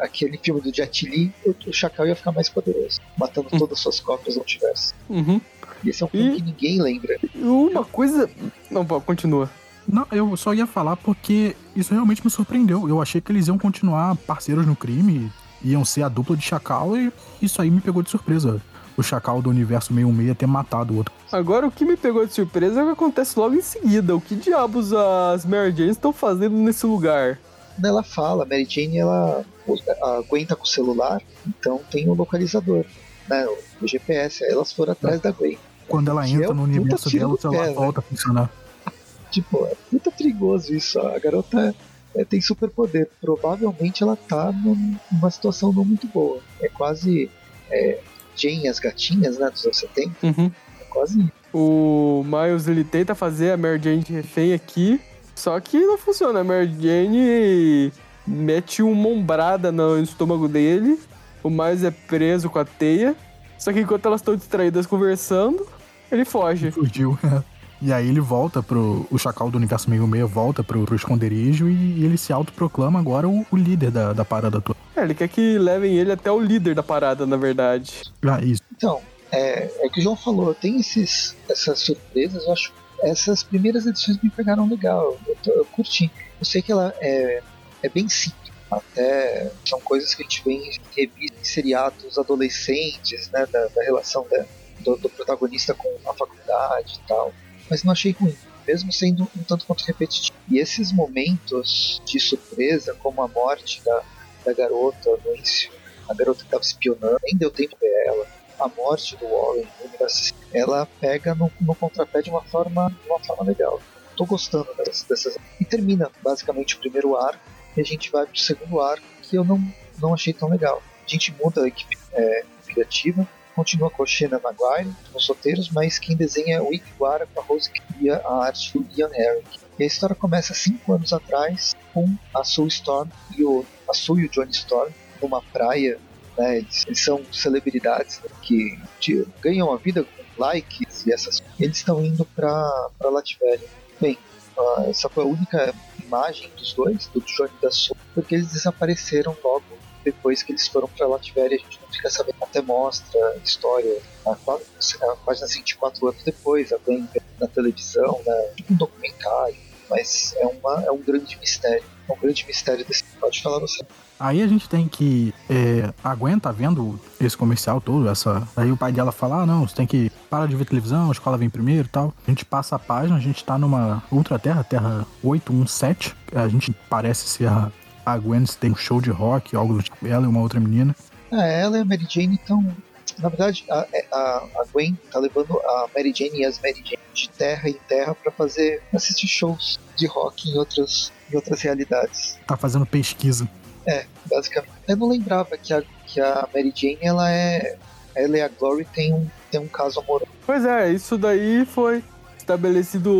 aquele filme do Jet Li, o Chacal ia ficar mais poderoso, matando hum. todas as suas cópias do universo. Uhum. E esse é um filme e... que ninguém lembra. Uma coisa. Não, continua. Não, eu só ia falar porque isso realmente me surpreendeu. Eu achei que eles iam continuar parceiros no crime, iam ser a dupla de Chacal, e isso aí me pegou de surpresa. O Chacal do universo 66 ter matado o outro. Agora, o que me pegou de surpresa é o que acontece logo em seguida. O que diabos as Mary Jane estão fazendo nesse lugar? Ela fala, a Mary Jane, ela aguenta com o celular, então tem o localizador, né, o GPS. Aí elas foram atrás da Gwen. Quando ela entra é no universo dela, o celular pé, volta né? a funcionar. Tipo, é muito perigoso isso. A garota é, tem superpoder. Provavelmente ela tá numa situação não muito boa. É quase é, Jane as gatinhas, né, dos anos 70. Uhum. É quase O Miles, ele tenta fazer a Mary Jane de refém aqui, só que não funciona. A Mary Jane mete uma ombrada no estômago dele, o Miles é preso com a teia, só que enquanto elas estão distraídas conversando, ele foge. Fugiu. E aí ele volta pro. O Chacal do Universo 66 volta pro, pro esconderijo e, ele se autoproclama agora o, o, líder da, da parada toda. É, ele quer que levem ele até o líder da parada, na verdade. Ah, isso. Então, é, é que o João falou, tem esses, essas surpresas, eu acho. Essas primeiras edições me pegaram legal. Eu, tô, eu curti. Eu sei que ela é, é bem simples. Até são coisas que a gente vê em revistas, em seriados adolescentes, né? Da, da relação da, do, do protagonista com a faculdade e tal mas não achei ruim, mesmo sendo um tanto quanto repetitivo. E esses momentos de surpresa, como a morte da, da garota no início, a garota que estava espionando, nem deu tempo ver ela, a morte do Warren ela pega no, no contrapé de uma forma, de uma forma legal. Tô gostando dessas, dessas. E termina basicamente o primeiro arco, e a gente vai pro segundo arco, que eu não, não achei tão legal. A gente muda a equipe é, criativa, continua com a Maguire nos roteiros, mas quem desenha é o Iguara com a Rose que cria a arte do Ian Herrick. E a história começa cinco anos atrás com a Sue Storm e o, a Sue e o Johnny Storm numa praia. Né, eles, eles são celebridades né, que de, ganham a vida com likes e essas Eles estão indo para Latvéria. Bem, uh, essa foi a única imagem dos dois, do Johnny da Sue, porque eles desapareceram logo depois que eles foram para Latvéria, a gente não fica sabendo. Até mostra a história, a, a página 24 anos depois, a Gwen na televisão, né, tipo um documentário. Mas é, uma, é um grande mistério. É um grande mistério desse. Pode falar você. Aí a gente tem que. É, a Gwen tá vendo esse comercial todo, essa. Aí o pai dela fala: ah, não, você tem que parar de ver televisão, a escola vem primeiro e tal. A gente passa a página, a gente tá numa Ultra Terra, Terra 817. A gente parece ser a, a Gwen tem um show de rock, algo do tipo, ela e uma outra menina. É, ela e a Mary Jane estão. Na verdade, a, é, a, a, Gwen tá levando a Mary Jane e as Mary Jane de terra em terra para fazer assistir shows de rock em outras, em outras realidades. Tá fazendo pesquisa. É, basicamente. Eu não lembrava que a, que a Mary Jane ela é. Ela e a Glory tem um, tem um caso amoroso. Pois é, isso daí foi estabelecido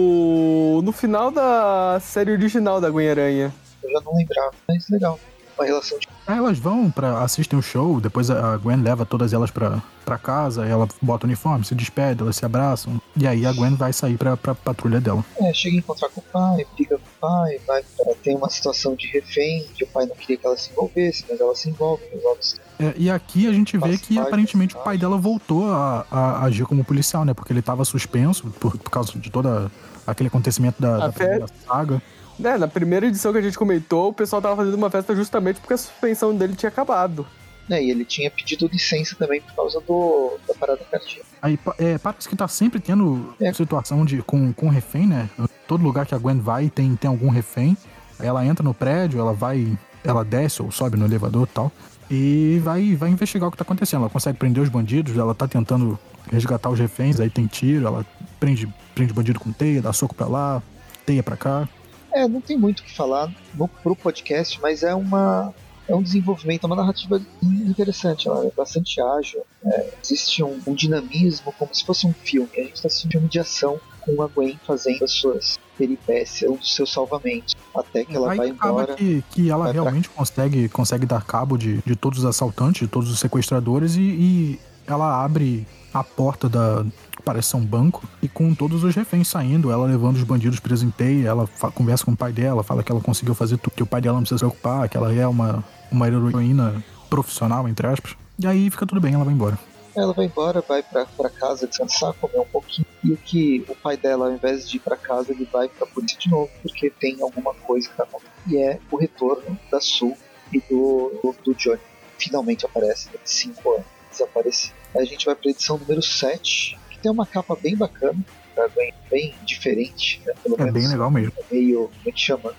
no final da série original da Gwen Aranha eu já não lembrava, mas legal. Uma relação de. Ah, elas vão para assistem o show, depois a Gwen leva todas elas pra, pra casa, ela bota o uniforme, se despede, elas se abraçam. E aí a Gwen vai sair pra, pra patrulha dela. É, chega a encontrar com o pai, briga com o pai, vai pra, tem uma situação de refém, que o pai não queria que ela se envolvesse, mas ela se envolve, resolve é, e aqui a gente vê que aparentemente o pai dela voltou a, a, agir como policial, né? Porque ele tava suspenso por, por causa de todo aquele acontecimento da, da primeira saga. É, na primeira edição que a gente comentou, o pessoal tava fazendo uma festa justamente porque a suspensão dele tinha acabado. É, e ele tinha pedido licença também por causa do, da parada cardíaca. Aí é, parece que tá sempre tendo é. situação de, com, com refém, né? Todo lugar que a Gwen vai tem, tem algum refém. Aí ela entra no prédio, ela vai. Ela desce ou sobe no elevador e tal. E vai, vai investigar o que tá acontecendo. Ela consegue prender os bandidos, ela tá tentando resgatar os reféns, aí tem tiro, ela prende, prende bandido com teia, dá soco pra lá, teia pra cá. É, não tem muito o que falar no, pro podcast, mas é uma é um desenvolvimento, é uma narrativa interessante, ela é bastante ágil, é, existe um, um, dinamismo como se fosse um filme, a gente está assistindo um filme de ação com a Gwen fazendo as suas peripécias, os seus salvamentos, até que ela Aí vai embora. Que, que ela realmente pra... consegue, consegue dar cabo de, de todos os assaltantes, de todos os sequestradores e, e ela abre a porta da, parece ser um banco, e com todos os reféns saindo, ela levando os bandidos presos em teia, ela conversa com o pai dela, fala que ela conseguiu fazer tudo, que o pai dela não precisa se preocupar, que ela é uma, uma heroína profissional, entre aspas. E aí fica tudo bem, ela vai embora. Ela vai embora, vai pra, pra casa descansar, comer um pouquinho. E o que o pai dela, ao invés de ir pra casa, ele vai pra polícia de novo, porque tem alguma coisa que tá acontecendo. E é o retorno da Sul e do, do, do Johnny. Finalmente aparece, depois de 5 anos desaparecido. A gente vai pra edição número 7, que tem uma capa bem bacana, tá? bem, bem diferente, né? Pelo é menos, bem legal mesmo. Meio, como é que chama?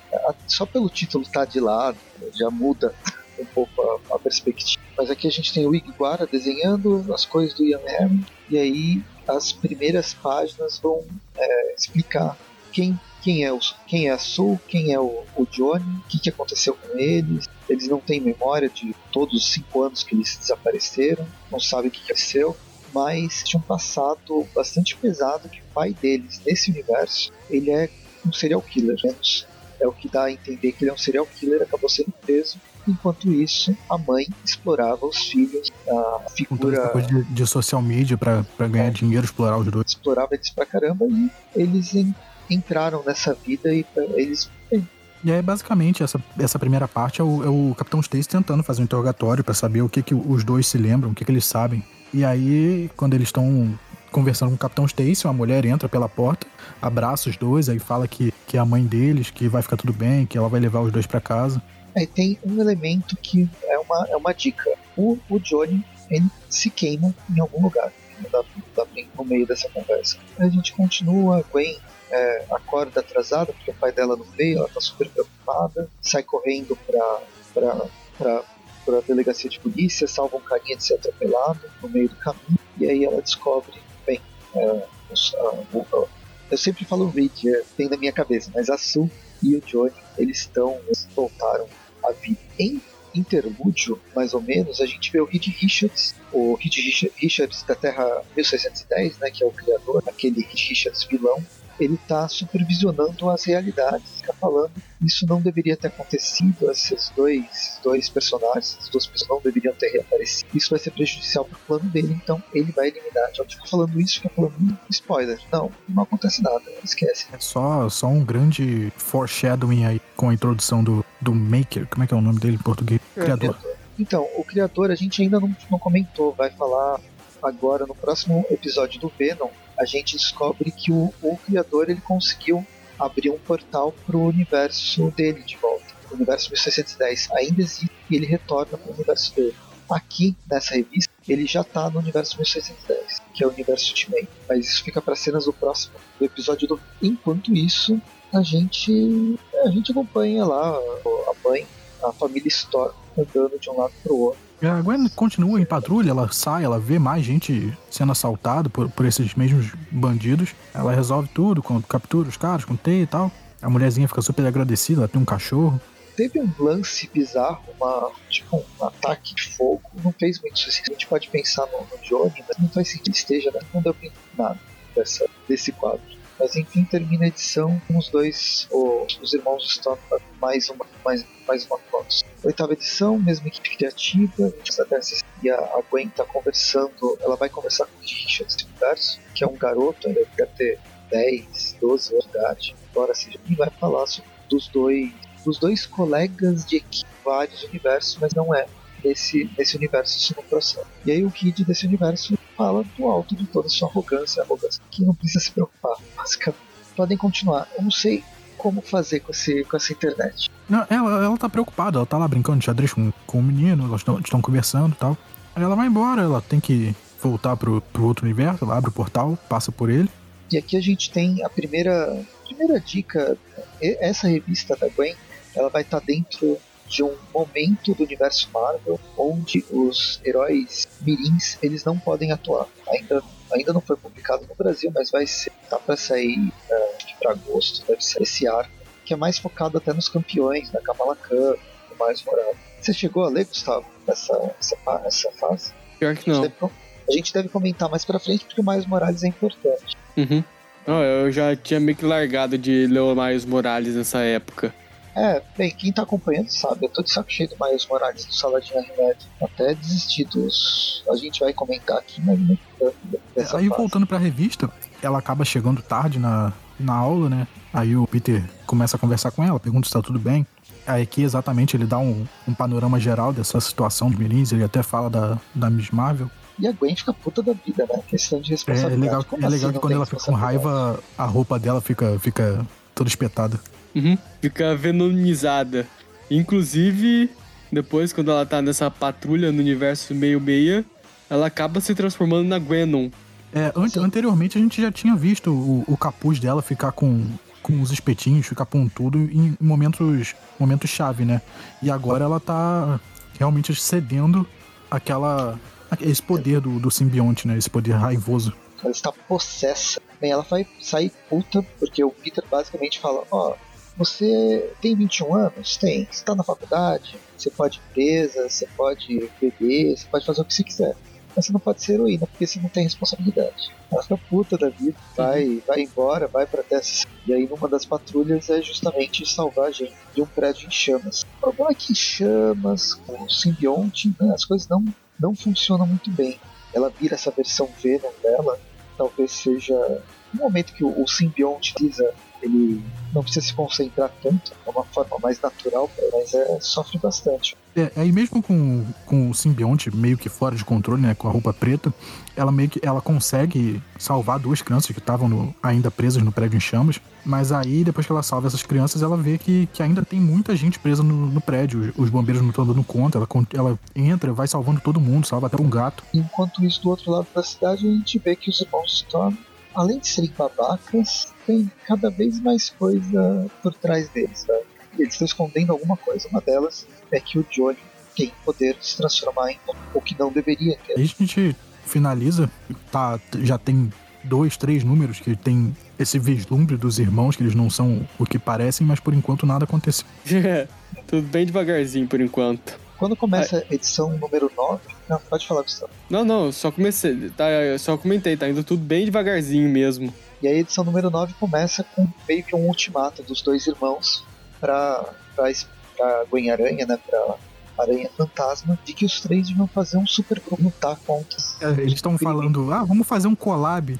Só pelo título tá de lado, já muda um pouco a, a, perspectiva. Mas aqui a gente tem o Iguara desenhando as coisas do Ian Herman, e aí as primeiras páginas vão é, explicar quem quem é, o, quem é a Sul, quem é o, o Johnny, o que, que aconteceu com eles. Eles não têm memória de todos os cinco anos que eles desapareceram, não sabem o que, que aconteceu, mas tinha um passado bastante pesado que o pai deles, nesse universo, ele é um serial killer, menos é o que dá a entender que ele é um serial killer, acabou sendo preso Enquanto isso, a mãe explorava os filhos, a figura. Com de, de social media para ganhar é, dinheiro, explorar os dois. Explorava eles pra caramba e eles en entraram nessa vida e eles. E aí, basicamente, essa, essa primeira parte é o, é o Capitão Stacy tentando fazer um interrogatório para saber o que, que os dois se lembram, o que, que eles sabem. E aí, quando eles estão conversando com o Capitão Stacy, uma mulher entra pela porta, abraça os dois, aí fala que, que é a mãe deles, que vai ficar tudo bem, que ela vai levar os dois para casa. Aí tem um elemento que é uma, é uma dica. O, o Johnny, ele se queima em algum lugar. No meio dessa conversa. A gente continua, a Gwen é, acorda atrasada, porque o pai dela não veio, ela tá super preocupada, sai correndo pra, pra, pra delegacia de polícia, salva um carinha de ser atropelado no meio do caminho, e aí ela descobre, bem, é, a, eu sempre falo Reed, é, tem na minha cabeça, mas a Sue e o Johnny, eles estão, eles voltaram à vida. Em interlúdio, mais ou menos, a gente vê o Reed Richards, o Reed Richards da Terra 1610, né, que é o criador, aquele Reed Richards vilão, ele está supervisionando as realidades, está falando isso não deveria ter acontecido, esses dois, dois personagens, essas duas pessoas não deveriam ter reaparecido. Isso vai ser prejudicial para o plano dele, então ele vai eliminar. Já fico falando isso, fica falando spoiler. Não, não acontece nada, esquece. É só, só um grande foreshadowing aí com a introdução do, do Maker, como é que é o nome dele em português? É, criador. Então, o criador a gente ainda não, não comentou, vai falar agora no próximo episódio do Venom, a gente descobre que o, o criador ele conseguiu abrir um portal para o universo dele de volta. O universo 1610 ainda existe e ele retorna para o universo dele. Aqui, nessa revista, ele já está no universo 1610, que é o universo Ultimate. Mas isso fica para cenas do próximo do episódio do. Enquanto isso, a gente a gente acompanha lá a mãe, a família Storm andando de um lado para o outro a Gwen continua em patrulha, ela sai, ela vê mais gente sendo assaltada por, por esses mesmos bandidos. Ela resolve tudo, quando captura os caras com T e tal. A mulherzinha fica super agradecida, ela tem um cachorro. Teve um lance bizarro, uma, tipo um ataque de fogo. Não fez muito sentido. A gente pode pensar no, no Johnny, mas não faz sentido que esteja, né? Não deu pra nada dessa, desse quadro. Mas enfim, termina a edição com os dois, os, os irmãos Stone, mais uma, mais, mais uma foto. Oitava edição, mesma equipe criativa, e a, Gwen tá conversando, ela vai conversar com o Richard universo, que é um garoto, ele deve ter 10, 12 anos de idade, embora seja, e vai falar sobre, dos dois dos dois colegas de equipe, vários universos, mas não é nesse, nesse universo isso no processo. E aí o Kid desse universo fala do alto de toda a sua arrogância, arrogância que não precisa se preocupar, basicamente. Podem continuar. Eu não sei como fazer com, esse, com essa internet. Não, ela, ela tá preocupada, ela tá lá brincando de xadrez com, com o menino, elas estão conversando e tal. Aí ela vai embora, ela tem que voltar pro, pro outro universo, ela abre o portal, passa por ele. E aqui a gente tem a primeira, primeira dica. Essa revista da Gwen, ela vai estar tá dentro de um momento do universo Marvel onde os heróis mirins eles não podem atuar. Ainda, ainda não foi publicado no Brasil, mas vai ser tá para sair uh, para agosto, deve ser esse arco que é mais focado até nos campeões, na Kamala Khan, no mais moral. Você chegou a ler, Gustavo, essa, essa, essa fase? Pior que não. Deve, a gente deve comentar mais pra frente porque o Miles Morales é importante. Uhum. Não, eu já tinha meio que largado de ler o Miles Morales nessa época. É, bem, quem tá acompanhando sabe, eu tô de saco cheio do Miles Morales do Saladinha Remédio. Até desisti dos. A gente vai comentar aqui, mas muito dessa Aí fase. voltando pra revista, ela acaba chegando tarde na, na aula, né? Aí o Peter começa a conversar com ela, pergunta se tá tudo bem. Aí aqui exatamente ele dá um, um panorama geral dessa situação dos mirins, ele até fala da, da Miss Marvel. E a Gwen fica puta da vida, né? Questão de É, é responsabilidade. legal, Como é assim legal que não quando ela fica com responsabilidade? raiva, a roupa dela fica, fica toda espetada. Uhum. Fica venomizada. Inclusive, depois, quando ela tá nessa patrulha no universo meio-meia, ela acaba se transformando na Gwenon. É, an- Sim. anteriormente a gente já tinha visto o, o capuz dela ficar com, com os espetinhos, ficar pontudo em momentos, momentos chave, né? E agora ela tá realmente cedendo aquela esse poder do, do simbionte, né? Esse poder raivoso. Ela está possessa. Bem, ela vai sair puta, porque o Peter basicamente fala: Ó, você tem 21 anos? Tem. Você tá na faculdade? Você pode ir presa, você pode beber, você pode fazer o que você quiser. Mas você não pode ser heroína, porque você não tem responsabilidade. Ela fica puta da vida, vai, vai embora, vai pra Tessa. E aí, numa das patrulhas, é justamente salvar a gente de um prédio em chamas. O problema é que chamas, com o simbionte, né, as coisas não, não funcionam muito bem. Ela vira essa versão Venom dela, talvez seja um momento que o, o simbionte precisa, ele não precisa se concentrar tanto, é uma forma mais natural, mas é, sofre bastante. É, aí mesmo com, com o simbionte meio que fora de controle, né? Com a roupa preta, ela meio que ela consegue salvar duas crianças que estavam ainda presas no prédio em chamas. Mas aí, depois que ela salva essas crianças, ela vê que, que ainda tem muita gente presa no, no prédio. Os, os bombeiros não estão dando conta. Ela, ela entra, vai salvando todo mundo, salva até um gato. Enquanto isso, do outro lado da cidade, a gente vê que os irmãos Storm, além de serem babacas, tem cada vez mais coisa por trás deles. Né? Eles estão escondendo alguma coisa. Uma delas é que o Johnny tem poder de se transformar em o que não deveria ter. Aí a gente finaliza, tá, já tem dois, três números que tem esse vislumbre dos irmãos, que eles não são o que parecem, mas por enquanto nada aconteceu. Tudo bem devagarzinho por enquanto. Quando começa a edição número 9, não, pode falar, Gustavo. Não, não, eu só comecei, tá, eu só comentei, tá indo tudo bem devagarzinho mesmo. E aí a edição número 9 começa com meio que um ultimato dos dois irmãos pra, pra, pra Gwen Aranha, né? Pra Aranha Fantasma, de que os três vão fazer um super grupo lutar contra. É, eles estão falando, ah, vamos fazer um collab.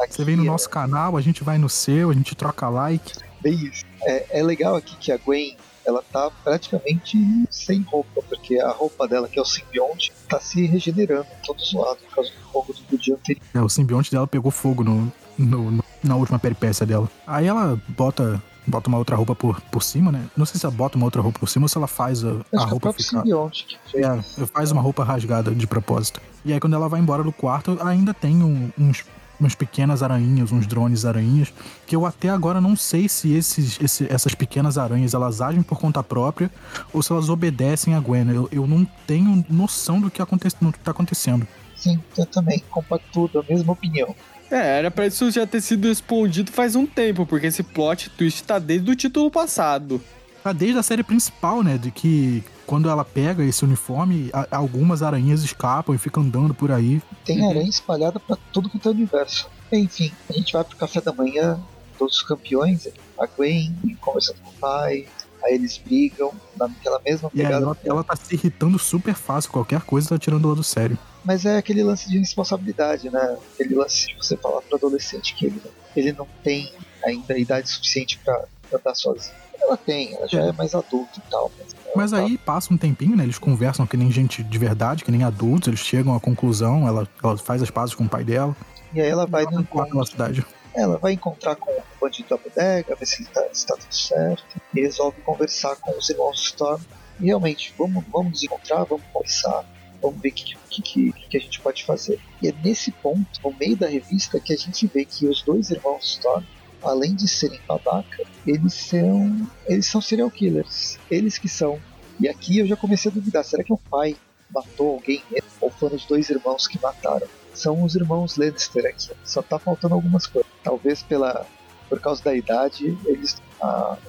Aqui, Você vem no é, nosso canal, a gente vai no seu, a gente troca like. bem isso. É, é legal aqui que a Gwen ela tá praticamente sem roupa, porque a roupa dela, que é o simbionte, tá se regenerando, todo zoado por causa do fogo do dia anterior. É, o simbionte dela pegou fogo no, no- no- na última peripécia dela. Aí ela bota, bota uma outra roupa por, por cima, né? Não sei se ela bota uma outra roupa por cima ou se ela faz a, a é o roupa próprio ficar. simbionte que fez. É, faz uma roupa rasgada de propósito. E aí quando ela vai embora do quarto, ainda tem um- uns, uns pequenas aranhinhas, uns drones aranhinhas, que eu até agora não sei se esses, esse- essas pequenas aranhas elas agem por conta própria ou se elas obedecem a Gwen. Eu, eu não tenho noção do que, aconte, do que tá acontecendo. Sim, eu também compacto a mesma opinião. É, era pra isso já ter sido respondido faz um tempo, porque esse plot twist tá desde o título passado. Tá desde a série principal, né? De que quando ela pega esse uniforme, a- algumas aranhas escapam e ficam andando por aí. Tem Uhum. aranha espalhada pra todo quanto é universo. Enfim, a gente vai pro café da manhã, todos os campeões, a Gwen conversando com o pai, aí eles brigam naquela mesma E pegada. ela, ela tá se irritando super fácil. Qualquer coisa tá tirando ela do sério. Mas é aquele lance de responsabilidade, né? Aquele lance de você falar pro adolescente que ele, ele não tem ainda idade suficiente pra andar sozinho. Ela tem, ela já é mais adulta e tal. Mas, Mas tá- aí passa um tempinho, né? Eles conversam que nem gente de verdade, que nem adultos, eles chegam à conclusão, ela, ela faz as pazes com o pai dela. E aí ela vai no encontro. pela cidade. Ela vai encontrar com o bandido da bodega, ver se ele tá, se tá tudo certo. E resolve conversar com os irmãos Storm. E realmente, vamos, vamos nos encontrar, vamos conversar, vamos ver o que, que, que, que a gente pode fazer. E é nesse ponto, no meio da revista, que a gente vê que os dois irmãos Storm, além de serem babaca, eles são, eles são serial killers. Eles que são. E aqui eu já comecei a duvidar: será que o pai matou alguém mesmo? Ou foram os dois irmãos que mataram? São os irmãos Lannister aqui. Só tá faltando algumas coisas. Talvez pela por causa da idade, eles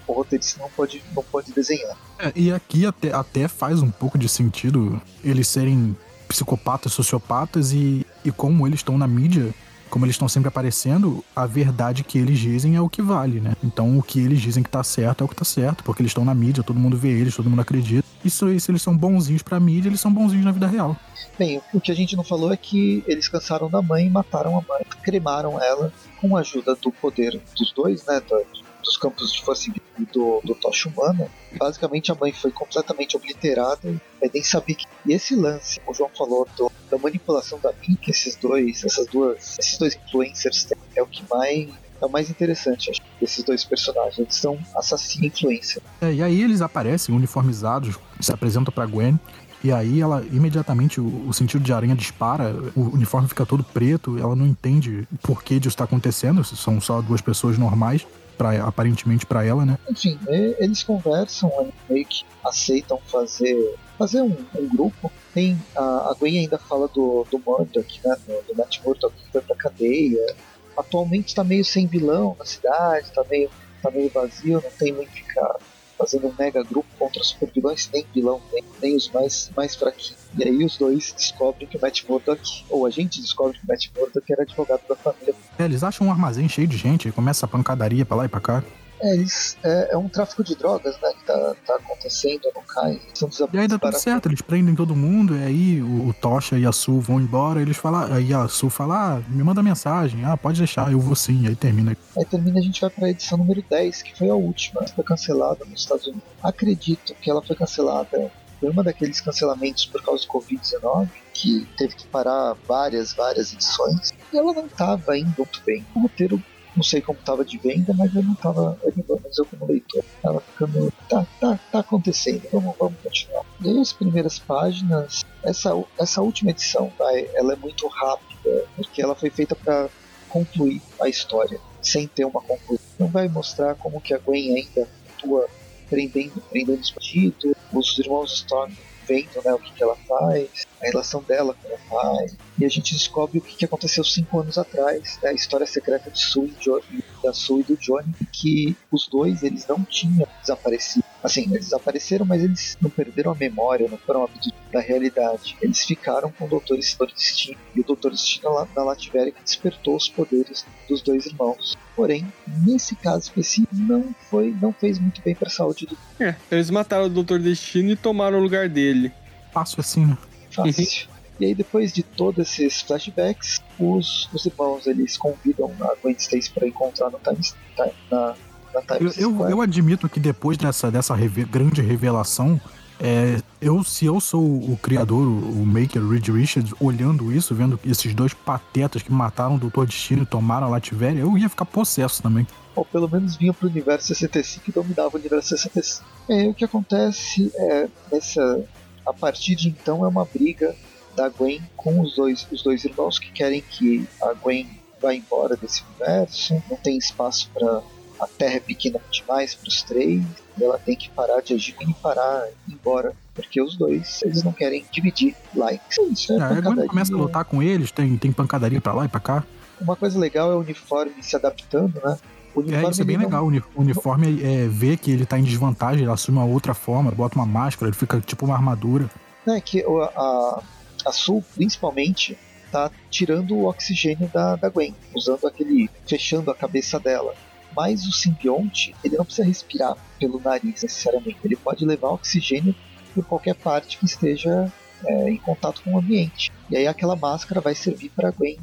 o roteirista não pode, não pode desenhar. É, e aqui até, até faz um pouco de sentido eles serem psicopatas, sociopatas e, e como eles estão na mídia, como eles estão sempre aparecendo, a verdade que eles dizem é o que vale, né? Então o que eles dizem que tá certo é o que tá certo, porque eles estão na mídia, todo mundo vê eles, todo mundo acredita. Aí, se eles são bonzinhos pra mídia, eles são bonzinhos na vida real. Bem, o que a gente não falou é que eles cansaram da mãe e mataram a mãe. Cremaram ela com a ajuda do poder dos dois, né? do- dos campos de força do, do tocha humana. Basicamente a mãe foi completamente obliterada nem sabia que. E esse lance, o João falou do, da manipulação da mídia, esses dois, essas duas, esses dois influencers têm, é o que mais é o mais interessante, acho, desses dois personagens. Eles são assassino e influencer. É, e aí eles aparecem uniformizados, se apresentam pra Gwen. E aí ela imediatamente o, o, sentido de aranha dispara, o uniforme fica todo preto, ela não entende o porquê disso está acontecendo, são só duas pessoas normais, pra, aparentemente para ela, né? Enfim, eles conversam, meio que aceitam fazer fazer um, um grupo. Tem a, a Gwen ainda fala do, do Murdoch, né? Do, do Matt Murdoch que foi pra cadeia. Atualmente está meio sem vilão na cidade, está meio, tá meio vazio, não tem muito ficar fazendo um mega grupo contra super vilões, nem vilão, nem, nem os mais, mais fraquinhos. E aí os dois descobrem que o Matt Murdock, ou a gente descobre que o Matt Murdock era advogado da família. É, eles acham um armazém cheio de gente, começa a pancadaria pra lá e pra cá. É, eles, é, é, um tráfico de drogas, né, que tá, tá acontecendo no CAI. E aí dá tudo certo, eles prendem todo mundo, e aí o, o Tocha e a Su vão embora, eles falam, aí a Su fala, ah, me manda mensagem, ah, pode deixar, eu vou sim, aí termina. Aí termina, a gente vai pra edição número 10, que foi a última, foi cancelada nos Estados Unidos. Acredito que ela foi cancelada foi uma daqueles cancelamentos por causa do Covid-19, que teve que parar várias, várias edições, e ela não estava indo muito bem. O roteiro não sei como estava de venda, mas eu não estava animando, mas eu como leitor estava ficando, tá, tá, tá acontecendo, vamos, vamos continuar. E aí as primeiras páginas, essa, essa última edição, ela é muito rápida, porque ela foi feita para concluir a história, sem ter uma conclusão. Não vai mostrar como que a Gwen ainda atua prendendo, prendendo os os irmãos Storm vendo né, o que, que ela faz, a relação dela com o pai. E a gente descobre o que, que aconteceu cinco anos atrás, né, a história secreta de Sue e Johnny, da Sue e do Johnny, que os dois eles não tinham desaparecido. Assim, eles desapareceram, mas eles não perderam a memória, não foram abduzidos da realidade. Eles ficaram com o Doutor Destino e o Doutor Destino lá na Lativéria que despertou os poderes dos dois irmãos. Porém, nesse caso específico, não foi, não fez muito bem para a saúde do. É, eles mataram o Doutor Destino e tomaram o lugar dele. Fácil assim, né? Fácil. E aí, depois de todos esses flashbacks, os, os irmãos eles convidam a Gwen Stacy para encontrar no Times, na, na Times eu, eu, eu, admito que depois dessa, dessa reve grande revelação, é, eu, se eu sou o criador, o, maker Reed Richards, olhando isso, vendo esses dois patetas que mataram o Doutor Destino e tomaram a Lativéria, eu ia ficar possesso também. Ou pelo menos vinha pro universo 65 e dominava o universo 65. É, o que acontece é, nessa, a partir de então, é uma briga da Gwen com os dois, os dois irmãos que querem que a Gwen vá embora desse universo, não tem espaço para a Terra é pequena demais para os três, e ela tem que parar de agir e parar ir embora. Porque os dois, eles não querem dividir likes. Isso é, é quando começa a lutar com eles, tem, tem pancadaria para lá e para cá. Uma coisa legal é o uniforme se adaptando, né? É, isso é bem legal. O uniforme é, vê que ele tá em desvantagem, ele assume uma outra forma, bota uma máscara, ele fica tipo uma armadura. É que a, a Sul, principalmente, tá tirando o oxigênio da, da Gwen, usando aquele. fechando a cabeça dela. Mas o simbionte, ele não precisa respirar pelo nariz necessariamente. Ele pode levar oxigênio por qualquer parte que esteja é, em contato com o ambiente. E aí aquela máscara vai servir para a Gwen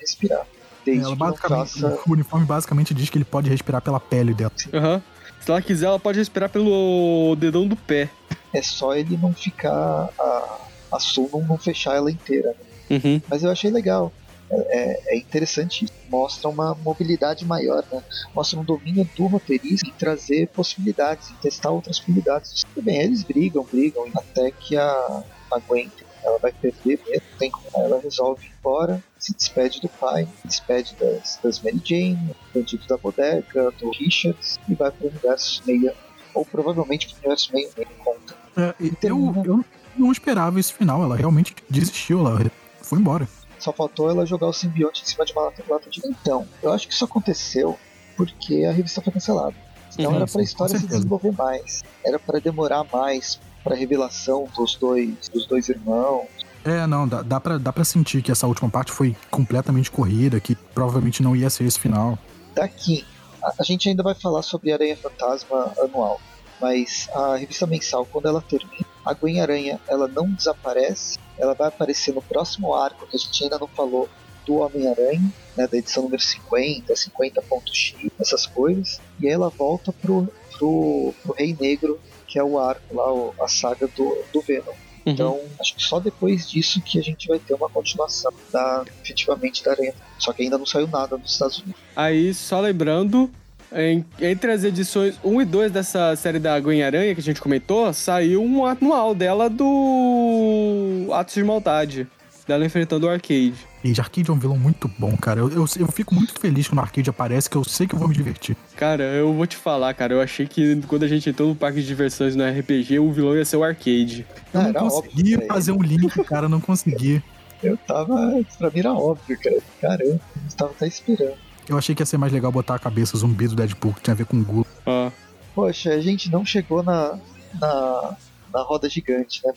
respirar. Desde ela basicamente, faça... O uniforme basicamente diz que ele pode respirar pela pele dela. Uhum. Se ela quiser, ela pode respirar pelo dedão do pé. É só ele não ficar. A, a Sul não, não fechar ela inteira. Né? Uhum. Mas eu achei legal. É, é, interessante. Mostra uma mobilidade maior, né? Mostra um domínio do roteirista em trazer possibilidades, em testar outras possibilidades. Tudo bem, eles brigam, brigam, até que a, a Gwen ela vai perder mesmo, tem como ela resolve ir embora, se despede do pai, se despede das, das Mary Jane, do bandido da bodega, do Richards, e vai para o universo meia, ou provavelmente para o universo meio meio conta. É, eu, eu não esperava esse final, ela realmente desistiu, ela foi embora. Só faltou ela jogar o simbionte em cima de uma lata, lata de. Então, eu acho que isso aconteceu porque a revista foi cancelada. Então uhum, era para a história se desenvolver mais, era para demorar mais para revelação dos dois, dos dois irmãos. É, não, dá, dá, pra, dá pra sentir que essa última parte foi completamente corrida, que provavelmente não ia ser esse final. Daqui, a, a gente ainda vai falar sobre Aranha Fantasma anual, mas a revista mensal, quando ela termina, a Gwen Aranha ela não desaparece, ela vai aparecer no próximo arco, que a gente ainda não falou, do Homem-Aranha, né, da edição número 50, 50.x, essas coisas, e aí ela volta pro, pro, pro Rei Negro, que é o arco lá, a saga do, do Venom. Uhum. Então, acho que só depois disso que a gente vai ter uma continuação da, efetivamente da Aranha. Só que ainda não saiu nada dos Estados Unidos. Aí, só lembrando, em, entre as edições 1 e 2 dessa série da Gwen Aranha que a gente comentou, saiu um anual dela do Atos de Maldade. Dela enfrentando o Arcade. E Arcade é um vilão muito bom, cara. Eu, eu, eu, fico muito feliz quando o Arcade aparece, que eu sei que eu vou me divertir. Cara, eu vou te falar, cara. Eu achei que quando a gente entrou no parque de diversões no RPG, o vilão ia ser o Arcade. Eu não consegui óbvio, fazer um link, cara, não consegui. Eu tava. Pra mim era óbvio, cara. Caramba, eu tava até esperando. Eu achei que ia ser mais legal botar a cabeça zumbi do Deadpool, que tinha a ver com Gula. Ah. Poxa, a gente não chegou na, na, na roda gigante, né?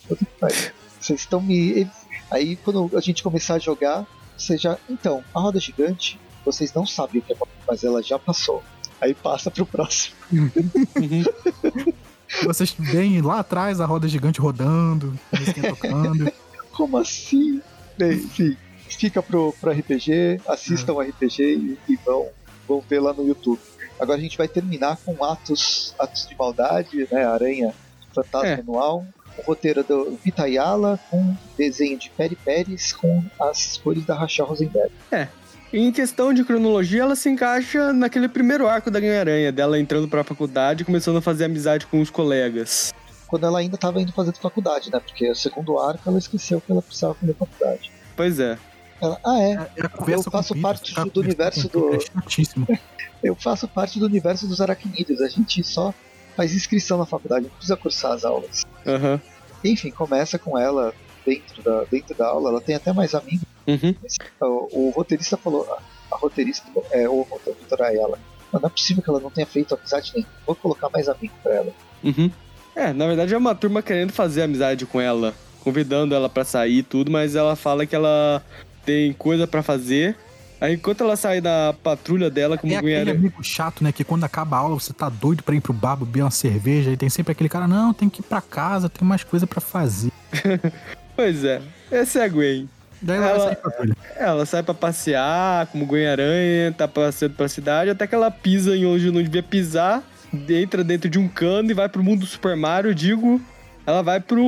Vocês estão me. Aí quando a gente começar a jogar, você já. Então, a roda gigante, vocês não sabem o que é, mas ela já passou. Aí passa pro próximo. vocês veem lá atrás a roda gigante rodando, tocando. Como assim? Enfim, fica pro, pro RPG, assistam o uhum. RPG e, e, vão, vão ver lá no YouTube. Agora a gente vai terminar com Atos, Atos de Maldade, né? Aranha Fantasma é. Anual. O roteiro do Vitayala com desenho de Peri Pérez com as cores da Rachel Rosenberg. É, em questão de cronologia, ela se encaixa naquele primeiro arco da Ganha-Aranha, dela entrando pra faculdade e começando a fazer amizade com os colegas. Quando ela ainda estava indo fazer faculdade, né? Porque o segundo arco ela esqueceu que ela precisava fazer faculdade. Pois é. Ela, ah, é. é eu faço parte do, do universo do. É eu faço parte do universo dos aracnídeos. A gente só faz inscrição na faculdade, não precisa cursar as aulas. Uhum. Enfim, começa com ela dentro da, dentro da aula, ela tem até mais amigos. Uhum. O, o, roteirista falou, a, a roteirista, é, o doutora ela, não é possível que ela não tenha feito amizade nem. Vou colocar mais amigos pra ela. Uhum. É, na verdade é uma turma querendo fazer amizade com ela, convidando ela para sair e tudo, mas ela fala que ela tem coisa para fazer. Aí enquanto ela sai da patrulha dela como é aquele amigo chato, né? Que quando acaba a aula você tá doido pra ir pro bar beber uma cerveja e tem sempre aquele cara, não, tem que ir pra casa, tem mais coisa para fazer. pois é, essa é a Gwen. Daí ela, ela, sai pra ela sai pra passear, como Gwen-Aranha, tá passeando pra cidade, até que ela pisa em onde não devia pisar, entra dentro de um cano e vai pro mundo do Super Mario, digo, ela vai pro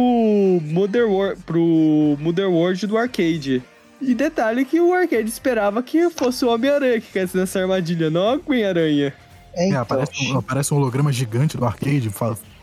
Mother World, pro Mother World do arcade. E detalhe que o arcade esperava que fosse o Homem-Aranha que caísse nessa armadilha, não a Gwen-Aranha. É, então. aparece, um, aparece, um, holograma gigante do arcade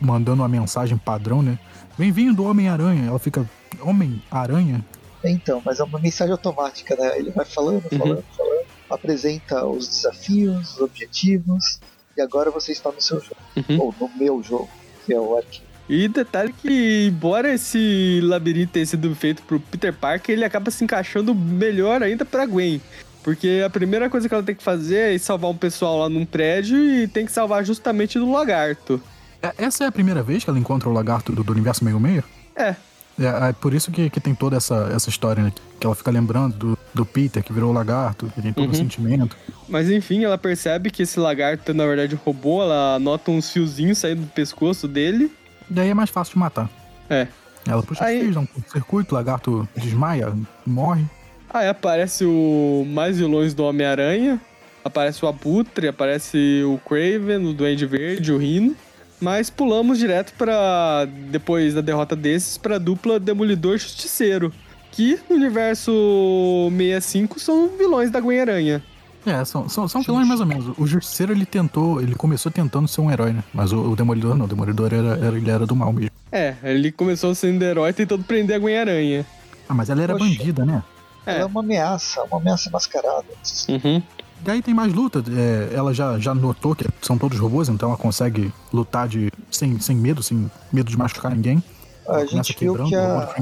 mandando uma mensagem padrão, né? Bem-vindo, Homem-Aranha. Ela fica, Homem-Aranha? Então, mas é uma mensagem automática, né? Ele vai falando, uhum. falando, uhum. falando, apresenta os desafios, os objetivos, e agora você está no seu jogo. Uhum. Ou no meu jogo, que é o arquivo. E detalhe que, embora esse labirinto tenha sido feito pro Peter Parker, ele acaba se encaixando melhor ainda pra Gwen. Porque a primeira coisa que ela tem que fazer é salvar um pessoal lá num prédio e tem que salvar justamente do lagarto. É, essa é a primeira vez que ela encontra o lagarto do, do universo meio-meio? É. É, é, por isso que, que tem toda essa, essa história, né? Que ela fica lembrando do, do Peter, que virou o lagarto, que tem todo o uhum. sentimento. Mas enfim, ela percebe que esse lagarto, na verdade, roubou, ela nota uns fiozinhos saindo do pescoço dele. Daí é mais fácil de matar. É. Ela puxa Aí... os dá um circuito, o lagarto desmaia, morre. Aí aparece o mais vilões do Homem-Aranha. Aparece o Abutre, aparece o Craven, o Duende Verde, o Rino. Mas pulamos direto para depois da derrota desses para dupla Demolidor Justiceiro, que no universo 65 são vilões da Gwen-Aranha. É, são, são, são vilões mais ou menos. O Justiceiro ele tentou, ele começou tentando ser um herói, né? Mas o, o Demolidor não, o Demolidor era, era, ele era do mal mesmo. É, ele começou sendo herói tentando prender a Gwen-Aranha. Ah, mas ela era Poxa, bandida, né? É. Ela é uma ameaça, uma ameaça mascarada. Uhum. Daí tem mais luta. É, ela já, já notou que são todos robôs, então ela consegue lutar de, sem, sem medo, sem medo de machucar ninguém. A gente viu que a...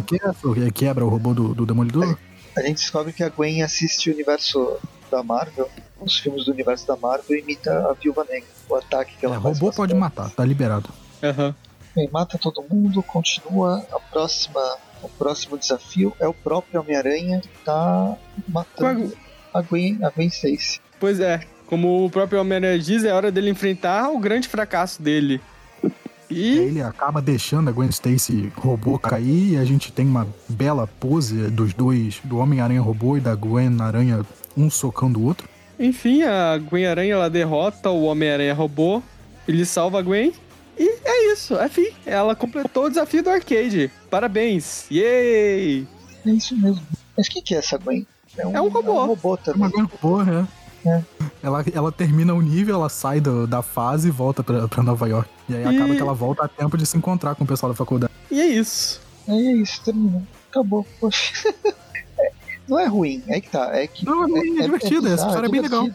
o quebra o robô do, do Demolidor. A, a gente descobre que a Gwen assiste o universo da Marvel, os filmes do universo da Marvel imita a Viúva Negra, o ataque que ela é, faz. robô pode matar, tá liberado. Aham. Uhum. mata todo mundo, continua. A próxima, o próximo desafio é o próprio Homem-Aranha que tá matando a Gwen, a Gwen Stacy. Pois é, como o próprio Homem-Aranha diz, é hora dele enfrentar o grande fracasso dele. E... Ele acaba deixando a Gwen Stacy robô cair e a gente tem uma bela pose dos dois, do Homem-Aranha robô e da Gwen Aranha, um socando o outro. Enfim, a Gwen Aranha ela derrota o Homem-Aranha robô, ele salva a Gwen e é isso, é fim. Ela completou o desafio do arcade. Parabéns! Yay! É isso mesmo. Mas o que, que é essa Gwen? É um, é um robô. É um robô também. É uma Gwen robô, né? É. Ela, ela termina o nível, ela sai do, da fase e volta pra, pra Nova York. E aí e... acaba que ela volta a tempo de se encontrar com o pessoal da faculdade. E é isso. É isso, terminou. Acabou. Poxa. É, não é ruim, é que tá. É que não, é, é, é divertida, essa história é bem legal.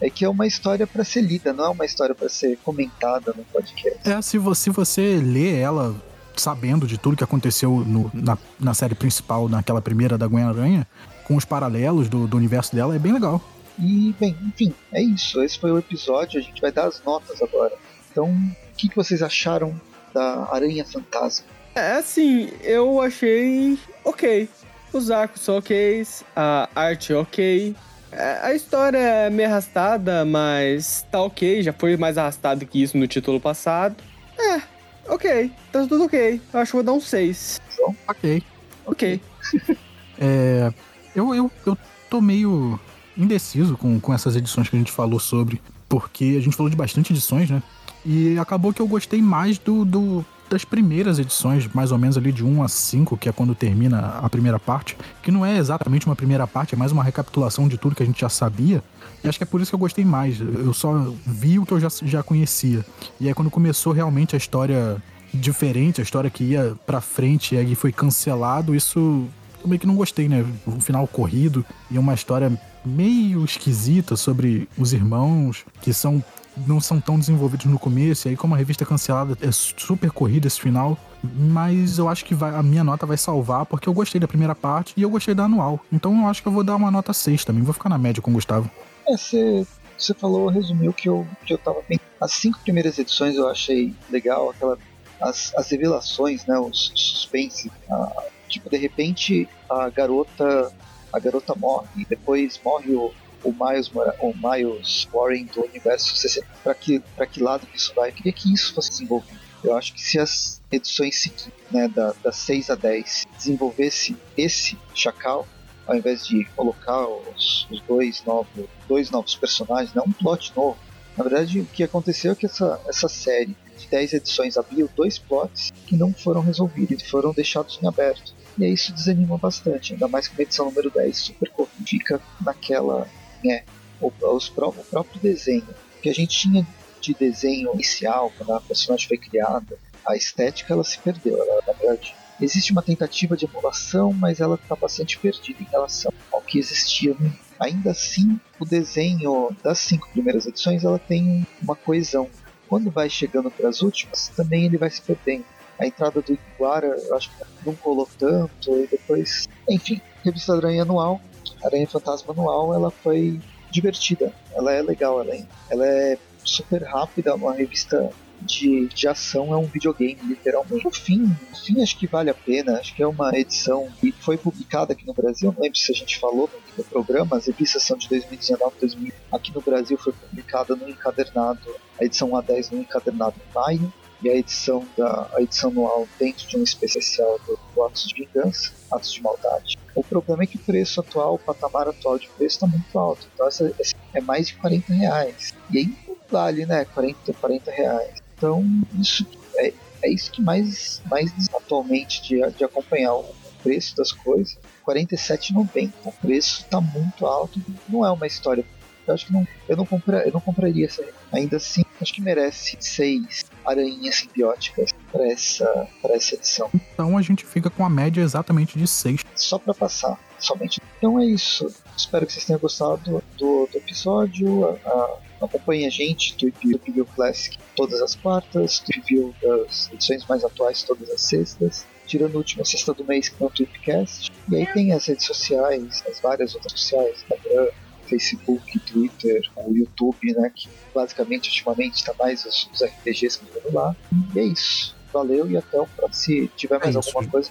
É que é uma história para ser lida, não é uma história para ser comentada no podcast. É, se você, se você lê ela sabendo de tudo que aconteceu no, na, na série principal, naquela primeira da Gwen-Aranha, com os paralelos do, do universo dela, é bem legal. E, bem, enfim, é isso. Esse foi o episódio. A gente vai dar as notas agora. Então, o que, que vocês acharam da Aranha Fantasma? É, assim, eu achei ok. Os arcos são ok, a arte é ok. É, a história é meio arrastada, mas tá ok. Já foi mais arrastado que isso no título passado. É, ok. Tá tudo ok. Eu acho que vou dar um 6. Ok. Ok. é, eu, eu, eu tô meio indeciso com, com essas edições que a gente falou sobre, porque a gente falou de bastante edições, né? E acabou que eu gostei mais do, do das primeiras edições, mais ou menos ali de 1 a 5, que é quando termina a primeira parte, que não é exatamente uma primeira parte, é mais uma recapitulação de tudo que a gente já sabia. E acho que é por isso que eu gostei mais. Eu só vi o que eu já, já conhecia. E aí quando começou realmente a história diferente, a história que ia pra frente e aí foi cancelado, isso eu meio que não gostei, né? O final corrido e uma história meio esquisita sobre os irmãos que são não são tão desenvolvidos no começo, e aí como a revista é cancelada, é super corrida esse final, mas eu acho que vai, a minha nota vai salvar, porque eu gostei da primeira parte e eu gostei da anual. Então eu acho que eu vou dar uma nota 6 também, vou ficar na média com o Gustavo. É, você, você falou, resumiu que eu, que eu tava bem. As cinco primeiras edições eu achei legal, aquela, as, as revelações, né, os suspense, a, tipo, de repente a garota a garota morre, e depois morre o, o Miles, o Miles Warren do universo 60. Para que, pra que lado que isso vai? Eu queria que isso fosse desenvolvido. Eu acho que se as edições seguintes, né, da, das 6 a 10, desenvolvesse esse Chacal, ao invés de colocar os, os dois, novos, dois novos personagens, não um plot novo. Na verdade, o que aconteceu é que essa, essa série de 10 edições abriu dois plots que não foram resolvidos, foram deixados em aberto. E isso desanima bastante, ainda mais que a edição número 10 super fica naquela né, o, os, o próprio desenho. que a gente tinha de desenho inicial, quando a personagem foi criada, a estética ela se perdeu. Ela, na verdade, existe uma tentativa de emulação, mas ela está bastante perdida em relação ao que existia. Ainda assim, o desenho das cinco primeiras edições ela tem uma coesão. Quando vai chegando para as últimas, também ele vai se perdendo. A entrada do Iguara, eu acho que não colou tanto, e depois. Enfim, revista Aranha Anual, Aranha Fantasma Anual ela foi divertida. Ela é legal, ela é, ela é super rápida, uma revista de, de ação é um videogame, literalmente. No fim, no fim, acho que vale a pena. Acho que é uma edição que foi publicada aqui no Brasil. Não lembro se a gente falou no, programa. As revistas são de 2019 2000. Aqui no Brasil foi publicada no encadernado, a edição A10 no encadernado em maio e a edição da a edição anual dentro de um especial do, do Atos de Vingança, Atos de Maldade. O problema é que o preço atual, o patamar atual de preço está muito alto. Então essa, essa, é mais de 40 reais. E aí vale, né? 40, 40 reais. Então isso é, é isso que mais, mais atualmente de, de acompanhar o preço das coisas. 47,90. O preço está muito alto. Não é uma história eu acho que não, eu não, compra, eu não compraria essa. Ainda assim, acho que merece seis aranhas simbióticas para essa, essa edição. Então a gente fica com a média exatamente de seis. Só para passar, somente. Então é isso. Espero que vocês tenham gostado do, do episódio. A, a, acompanhe a gente do Review Classic todas as quartas, do Review das edições mais atuais todas as sextas tirando a última sexta do mês que é o Tweepcast. E aí tem as redes sociais, as várias outras sociais, Instagram, Facebook, Twitter, o YouTube, né? Que basicamente ultimamente está mais os, os RPGs que estão lá. E é isso. Valeu e até o próximo. Se tiver mais é alguma coisa,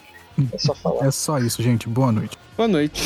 é só falar. É só isso, gente. Boa noite. Boa noite.